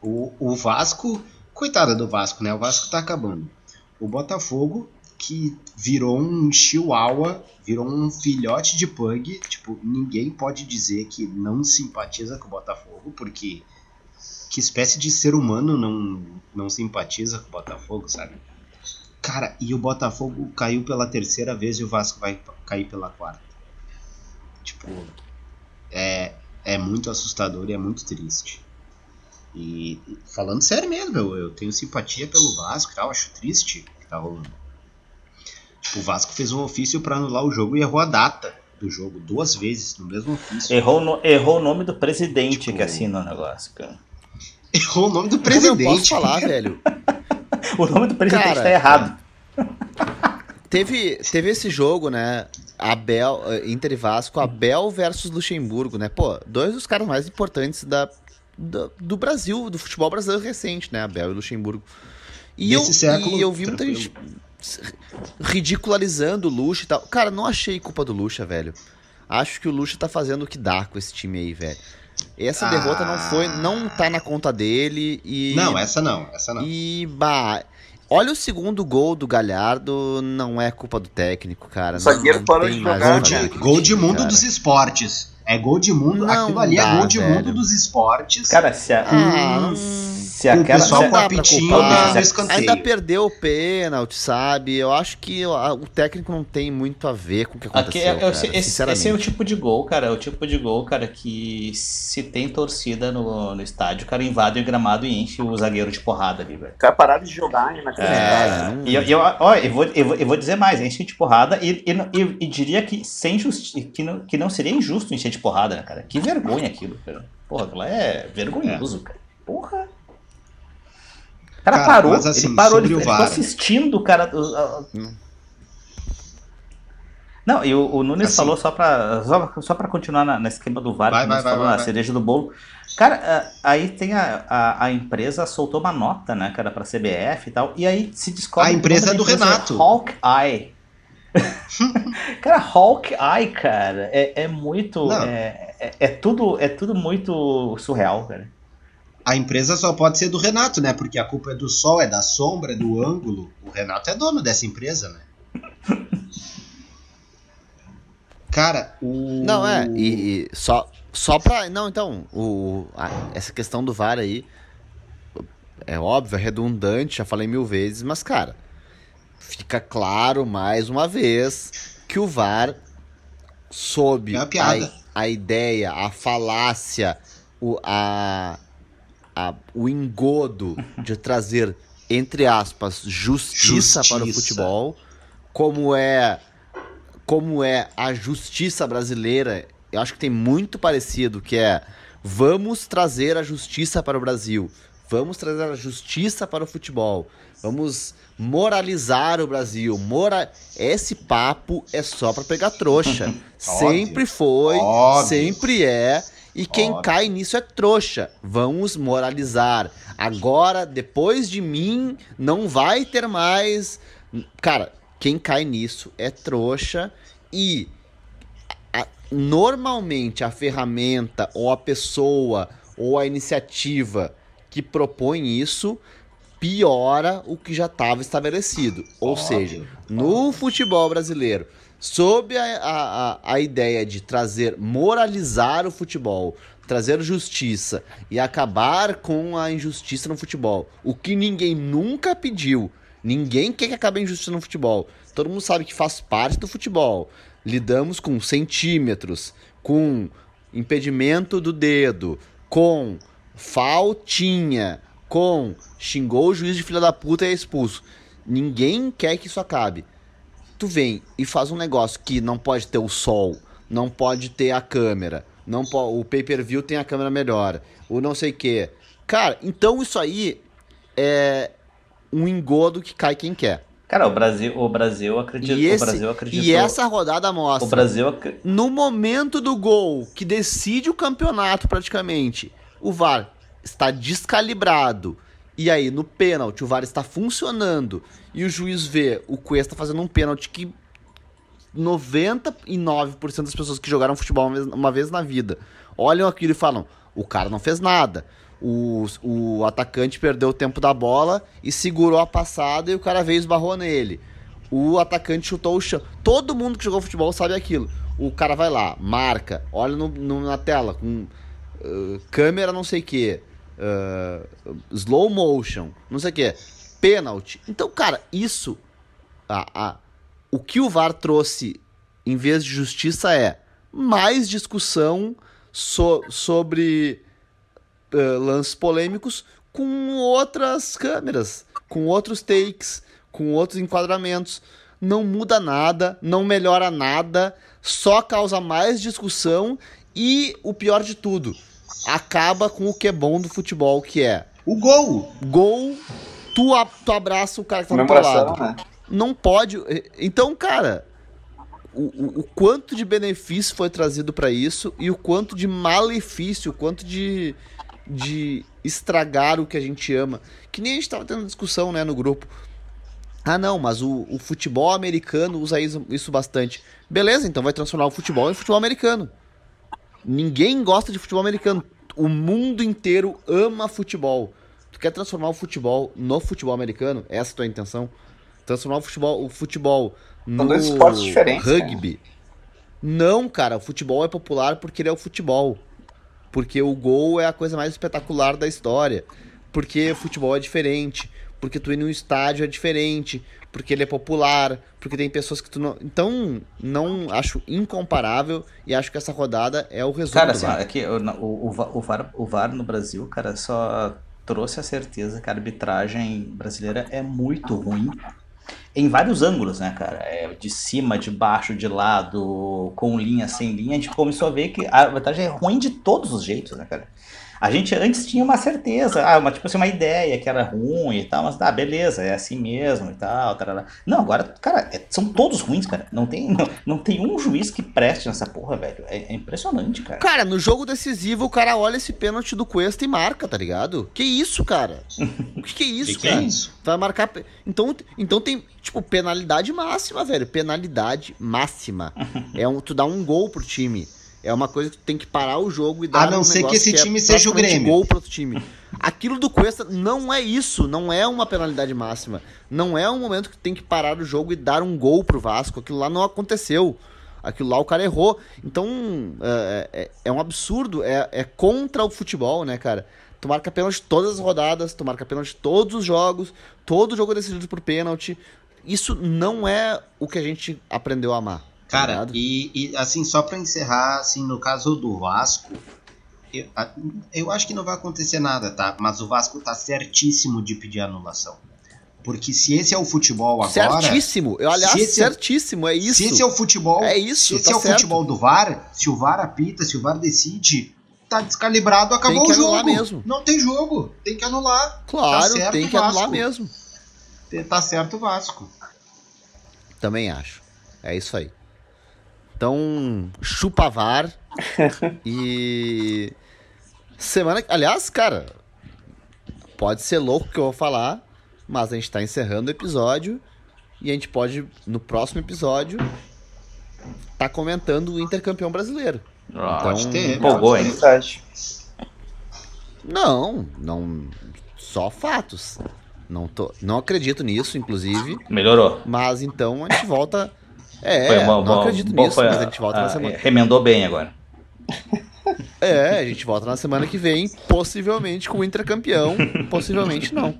B: o, o Vasco, coitada do Vasco, né? O Vasco tá acabando. O Botafogo, que virou um chihuahua, virou um filhote de pug. Tipo, ninguém pode dizer que não simpatiza com o Botafogo, porque que espécie de ser humano não, não simpatiza com o Botafogo, sabe? Cara, e o Botafogo caiu pela terceira vez e o Vasco vai cair pela quarta. Tipo, é, é muito assustador e é muito triste. E falando sério mesmo, eu, eu tenho simpatia pelo Vasco e tal, acho triste o que tá rolando. Tipo, o Vasco fez um ofício para anular o jogo e errou a data do jogo duas vezes no mesmo ofício.
D: Errou, no, errou o nome do presidente tipo, que assina o negócio, cara.
B: Errou o nome do presidente.
A: Eu posso falar, velho.
D: o nome do presidente cara, tá errado.
A: Teve, teve esse jogo, né? Abel, eh, Inter e Vasco, Abel versus Luxemburgo, né? Pô, dois dos caras mais importantes da, do, do Brasil, do futebol brasileiro recente, né? Abel e Luxemburgo. E, eu, século, e eu vi muita gente ridicularizando o Luxa e tal. Cara, não achei culpa do Luxa, velho. Acho que o Luxa tá fazendo o que dá com esse time aí, velho. Essa ah. derrota não foi, não tá na conta dele e
B: Não, essa não, essa não.
A: E bah, olha o segundo gol do Galhardo, não é culpa do técnico, cara.
C: O zagueiro parou de jogar.
B: Gol de, gol de mundo cara. dos esportes. É gol de mundo. Não aquilo ali é dá, é gol de velho. mundo dos esportes.
D: Cara, se a. Ah,
B: hum se aquela, o pessoal se com a pitinha
A: no escanteio. Ainda perdeu o pênalti, sabe? Eu acho que o técnico não tem muito a ver com o que aconteceu, Aqui, é, cara,
D: esse, esse, é o tipo de gol, cara, é o tipo de gol, cara, que se tem torcida no, no estádio, o cara invade o gramado e enche o zagueiro de porrada ali, velho. O
C: cara pararam de jogar hein, naquele
D: é, E eu, eu, ó, eu, vou, eu, vou, eu vou dizer mais, enche de porrada e, e, e, e diria que, sem justi que, não, que não seria injusto encher de porrada, né, cara? Que vergonha aquilo, cara. Porra, aquilo é vergonhoso, é. cara. Porra cara, cara parou, mas, assim, ele parou, ele, ele ficou assistindo o cara. Hum. Não, e o, o Nunes assim, falou só pra, só, só pra continuar na, na esquema do VAR, vai, vai, vai, falou vai, na cereja do bolo. Cara, aí tem a, a, a, empresa soltou uma nota, né, cara, pra CBF e tal, e aí se descobre...
B: A empresa é do Renato.
D: É Hawkeye. cara, Hawkeye, cara, é, é muito... É, é, é, tudo, é tudo muito surreal, cara
B: a empresa só pode ser do Renato, né? Porque a culpa é do sol, é da sombra, é do ângulo. O Renato é dono dessa empresa, né? Cara, o.
A: Não, é, e, e, só, só pra. Não, então, o, a, essa questão do VAR aí. É óbvio, é redundante, já falei mil vezes, mas, cara, fica claro mais uma vez que o VAR, sob é a, a ideia, a falácia, o, a, a, o engodo de trazer, entre aspas, justiça, justiça, para o futebol, como é como é a justiça brasileira, eu acho que tem muito parecido, que é vamos trazer a justiça para o Brasil, vamos trazer a justiça para o futebol, vamos moralizar o Brasil. Mora... Esse papo é só para pegar trouxa. sempre foi, Óbvio. sempre é. E quem Óbvio. cai nisso é trouxa. Vamos moralizar. Agora, depois de mim, não vai ter mais. Cara, quem cai nisso é trouxa e a, normalmente a ferramenta ou a pessoa ou a iniciativa que propõe isso piora o que já estava estabelecido. Ou Óbvio. seja, no futebol brasileiro, sob a, a, a ideia de trazer, moralizar o futebol, trazer justiça e acabar com a injustiça no futebol, o que ninguém nunca pediu. Ninguém quer que acabe a injustiça no futebol. Todo mundo sabe que faz parte do futebol. Lidamos com centímetros, com impedimento do dedo, com faltinha, com xingou o juiz de filha da puta e é expulso. Ninguém quer que isso acabe tu vem e faz um negócio que não pode ter o sol, não pode ter a câmera, não o pay-per-view tem a câmera melhor, o não sei o que. Cara, então isso aí é um engodo que cai quem quer.
D: Cara, o Brasil, o Brasil acredita, e esse, o Brasil acreditou.
A: E essa rodada mostra.
D: O Brasil
A: no momento do gol que decide o campeonato praticamente, o VAR está descalibrado e aí, no pênalti, o VAR está funcionando e o juiz vê o Cuesta fazendo um pênalti que 99% das pessoas que jogaram futebol uma vez, uma vez na vida olham aquilo e falam: o cara não fez nada. O, o atacante perdeu o tempo da bola e segurou a passada e o cara veio e esbarrou nele. O atacante chutou o chão. Todo mundo que jogou futebol sabe aquilo. O cara vai lá, marca, olha no, no, na tela, com uh, câmera não sei o que, uh, slow motion, não sei o que, pênalti. Então, cara, isso. A, a, o que o VAR trouxe em vez de justiça é mais discussão so, sobre uh, lances polêmicos com outras câmeras, com outros takes, com outros enquadramentos. Não muda nada, não melhora nada, só causa mais discussão e o pior de tudo, acaba com o que é bom do futebol, que é
B: o gol.
A: Gol, tu, tu abraça o cara que tá do teu lado. Né? Não pode. Então, cara, o, o, o, quanto de benefício foi trazido para isso e o quanto de malefício, o quanto de, de estragar o que a gente ama. Que nem a gente tava tendo discussão né, no grupo. Ah, não, mas o, o futebol americano usa isso, isso bastante. Beleza, então vai transformar o futebol em futebol americano. Ninguém gosta de futebol americano. O mundo inteiro ama futebol. Tu quer transformar o futebol no futebol americano? Essa é a tua intenção? Transformar o futebol, o futebol no
C: dois esportes diferentes,
A: rugby. Cara. Não, cara, o futebol é popular porque ele é o futebol. Porque o gol é a coisa mais espetacular da história. Porque o futebol é diferente. Porque tu ir num estádio é diferente. Porque ele é popular. Porque tem pessoas que tu não. Então, não acho incomparável. E acho que essa rodada é o resultado.
D: Cara, assim, ó, que o, o, o, VAR, o VAR no Brasil, cara, só trouxe a certeza que a arbitragem brasileira é muito ruim em vários ângulos, né, cara? É, de cima, de baixo, de lado, com linha, sem linha. A gente começou a ver que a arbitragem é ruim de todos os jeitos, né, cara? A gente antes tinha uma certeza, ah, uma, tipo assim, uma ideia que era ruim e tal, mas tá, beleza, é assim mesmo e tal. Tarará. Não, agora, cara, é, são todos ruins, cara. Não tem, não, não tem um juiz que preste nessa porra, velho. É, é, impressionante, cara.
A: Cara, no jogo decisivo, o cara olha esse pênalti do Cuesta e marca, tá ligado? Que isso, cara? o que, que é isso, que cara? Que é isso? Vai marcar. Então, então tem, tipo, penalidade máxima, velho. Penalidade máxima. é um, tu dá um gol pro time. É uma coisa que tu tem que parar o jogo e dar
B: A não um ser que esse que é time é seja o Grêmio.
A: gol pro outro time. Aquilo do Cuesta não é isso, não é uma penalidade máxima. Não é um momento que tu tem que parar o jogo e dar um gol pro Vasco. Aquilo lá não aconteceu. Aquilo lá o cara errou. Então, é, é, é um absurdo. É, é contra o futebol, né, cara? Tu marca pênalti todas as rodadas, tu marca pênalti todos os jogos, todo jogo é decidido por pênalti. Isso não é o que a gente aprendeu a amar.
B: Cara, e, e, assim, só para encerrar, assim, no caso do Vasco, eu, eu acho que não vai acontecer nada, tá? Mas o Vasco tá certíssimo de pedir anulação. Porque se esse é o futebol agora.
A: Certíssimo, eu, aliás, se esse, é- certíssimo, é isso.
B: Se esse é o futebol.
A: É isso,
B: se esse tá é o certo. futebol do VAR, se o VAR apita, se o VAR decide, tá descalibrado, acabou tem que o jogo. Anular mesmo. Não tem jogo, tem que anular.
A: Claro, tá tem que anular mesmo.
B: Tá certo o Vasco.
A: Também acho. É isso aí. Então, chupa VAR. e. Semana. Aliás, cara, pode ser louco que eu vou falar, mas a gente tá encerrando o episódio. E a gente pode, no próximo episódio, tá comentando o intercampeão brasileiro.
D: Ah, então, ter, empolgou, hein?
A: Não, não. Só fatos. Não, tô, não acredito nisso, inclusive.
D: Melhorou.
A: Mas então a gente volta é, foi uma, não acredito nisso, foi, mas a gente volta a, na semana.
D: Remendou bem agora.
A: É, a gente volta na semana que vem, possivelmente com o Intracampeão, possivelmente não.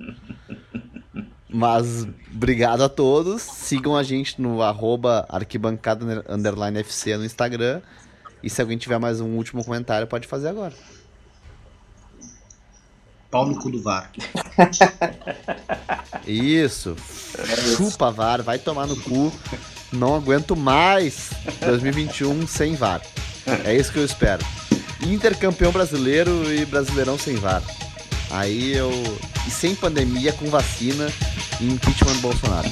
A: Mas obrigado a todos. Sigam a gente no arroba arquibancada underline FC no Instagram. E se alguém tiver mais um último comentário, pode fazer agora.
B: Pau no cu do VAR.
A: Isso. Chupa VAR, vai tomar no cu. Não aguento mais 2021 sem VAR. É isso que eu espero. Intercampeão brasileiro e brasileirão sem VAR. Aí eu. E sem pandemia, com vacina e impeachment do Bolsonaro.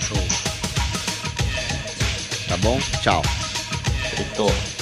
A: Show. Tá bom? Tchau.
D: Heitor.